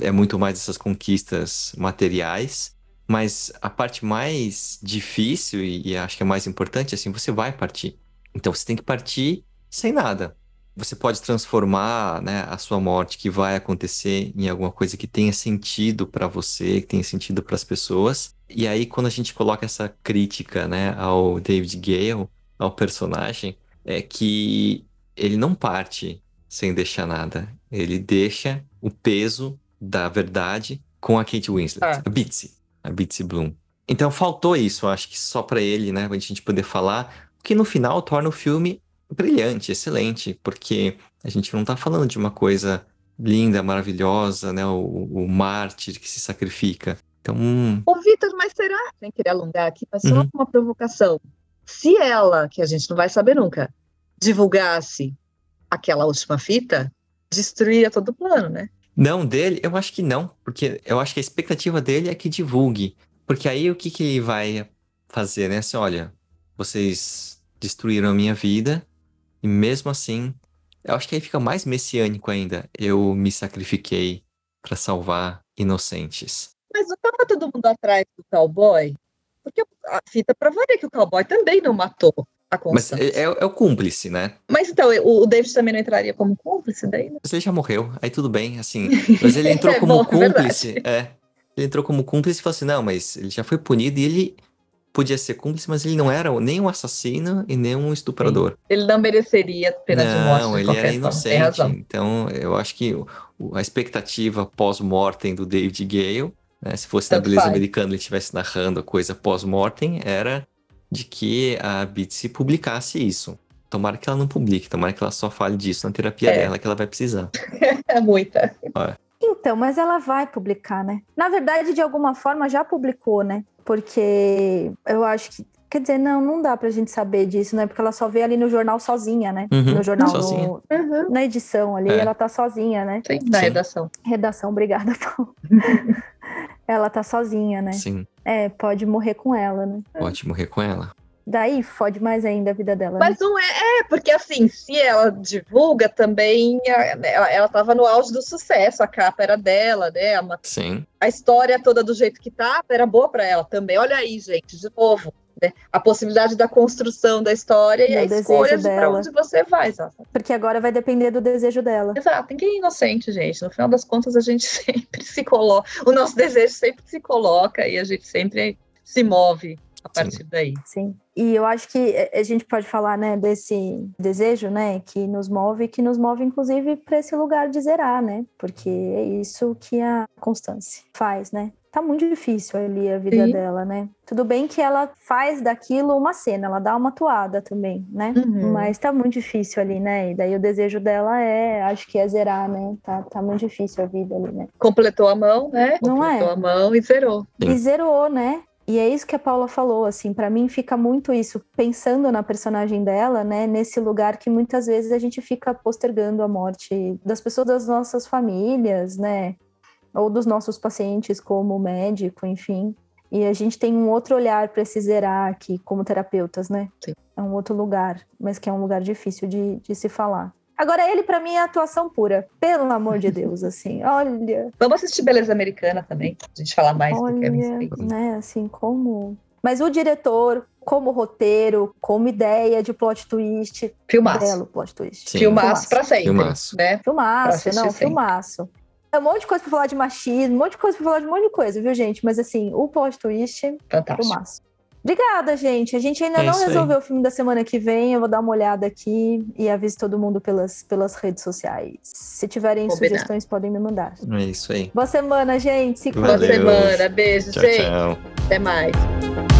é muito mais essas conquistas materiais, mas a parte mais difícil e, e acho que é mais importante, assim, você vai partir. Então você tem que partir sem nada você pode transformar né, a sua morte que vai acontecer em alguma coisa que tenha sentido para você, que tenha sentido para as pessoas. E aí, quando a gente coloca essa crítica né, ao David Gale, ao personagem, é que ele não parte sem deixar nada. Ele deixa o peso da verdade com a Kate Winslet, ah. a Bitsy, a Bitsy Bloom. Então faltou isso, acho que só para ele, né, pra gente poder falar, que no final torna o filme brilhante, excelente, porque a gente não está falando de uma coisa linda, maravilhosa, né? O, o mártir que se sacrifica. Então. Ô, Vitor, mas será, sem querer alongar aqui, mas só uhum. uma provocação. Se ela, que a gente não vai saber nunca, divulgasse aquela última fita, destruiria todo o plano, né? Não, dele, eu acho que não, porque eu acho que a expectativa dele é que divulgue. Porque aí o que, que ele vai fazer, né? Assim, olha, vocês destruíram a minha vida, e mesmo assim, eu acho que aí fica mais messiânico ainda. Eu me sacrifiquei para salvar inocentes. Mas não estava todo mundo atrás do cowboy? Porque a fita provaria que o cowboy também não matou a Constance. Mas é, é, é, o cúmplice, né? Mas então, o, o David também não entraria como cúmplice daí? Né? Mas ele já morreu, aí tudo bem, assim. Mas ele entrou é como bom, cúmplice. É, ele entrou como cúmplice e falou assim: não, mas ele já foi punido e ele podia ser cúmplice, mas ele não era nem um assassino e nem um estuprador. Sim. Ele não mereceria pena não, de morte. Não, ele era inocente. Então, eu acho que a expectativa pós-mortem do David Gale, né, se fosse Tanto na beleza faz. americana ele estivesse narrando a coisa pós-mortem, era de que a Bitsy publicasse isso. Tomara que ela não publique, tomara que ela só fale disso na terapia é. dela, que ela vai precisar. é muita. Então, mas ela vai publicar, né? Na verdade, de alguma forma, já publicou, né? Porque eu acho que. Quer dizer, não, não dá pra gente saber disso, né? Porque ela só vê ali no jornal sozinha, né? Uhum, no jornal. No, uhum. na edição ali, é. ela tá sozinha, né? Sim, na Sim. redação. Redação, obrigada, Paulo. ela tá sozinha, né? Sim. É, pode morrer com ela, né? Pode morrer com ela. Daí fode mais ainda a vida dela. Mas né? não é, é, porque assim, se ela divulga também, ela, ela tava no auge do sucesso, a capa era dela, né? A, Sim. A história toda do jeito que tava era boa para ela também. Olha aí, gente, de novo. Né? A possibilidade da construção da história e, e a escolha de para onde você vai, exato. Porque agora vai depender do desejo dela. Exato, ninguém é inocente, gente. No final das contas, a gente sempre se coloca, o nosso desejo sempre se coloca e a gente sempre se move a partir Sim. daí. Sim. E eu acho que a gente pode falar, né, desse desejo, né, que nos move, que nos move inclusive para esse lugar de zerar, né? Porque é isso que a Constância faz, né? tá muito difícil ali a vida Sim. dela, né? Tudo bem que ela faz daquilo uma cena, ela dá uma toada também, né? Uhum. Mas tá muito difícil ali, né? E daí o desejo dela é, acho que é zerar, né? Tá, tá muito difícil a vida ali, né? Completou a mão, né? Não é? Completou a mão e zerou. E zerou, né? E é isso que a Paula falou, assim, para mim fica muito isso, pensando na personagem dela, né, nesse lugar que muitas vezes a gente fica postergando a morte das pessoas das nossas famílias, né, ou dos nossos pacientes como médico, enfim. E a gente tem um outro olhar para se zerar aqui como terapeutas, né? Sim. É um outro lugar, mas que é um lugar difícil de, de se falar. Agora, ele, para mim, é atuação pura. Pelo amor de Deus, assim, olha. Vamos assistir Beleza Americana também, a gente falar mais do Olha, Kevin Spacey. né, assim, como... Mas o diretor, como roteiro, como ideia de plot twist, Filmaço. belo plot twist. Sim. Filmaço pra sempre. Filmaço. Né? Filmaço, não, sempre. filmaço. É um monte de coisa pra falar de machismo, um monte de coisa pra falar de um monte de coisa, viu, gente? Mas assim, o plot twist, Fantástico. filmaço. Obrigada, gente. A gente ainda É não isso aí. resolveu o filme da semana que vem. Eu vou dar uma olhada aqui e aviso todo mundo pelas, pelas redes sociais. Se tiverem Combinado. sugestões, podem me mandar. É isso aí. Boa semana, gente. Se Boa semana. Beijo, Tchau, gente. tchau. Até mais.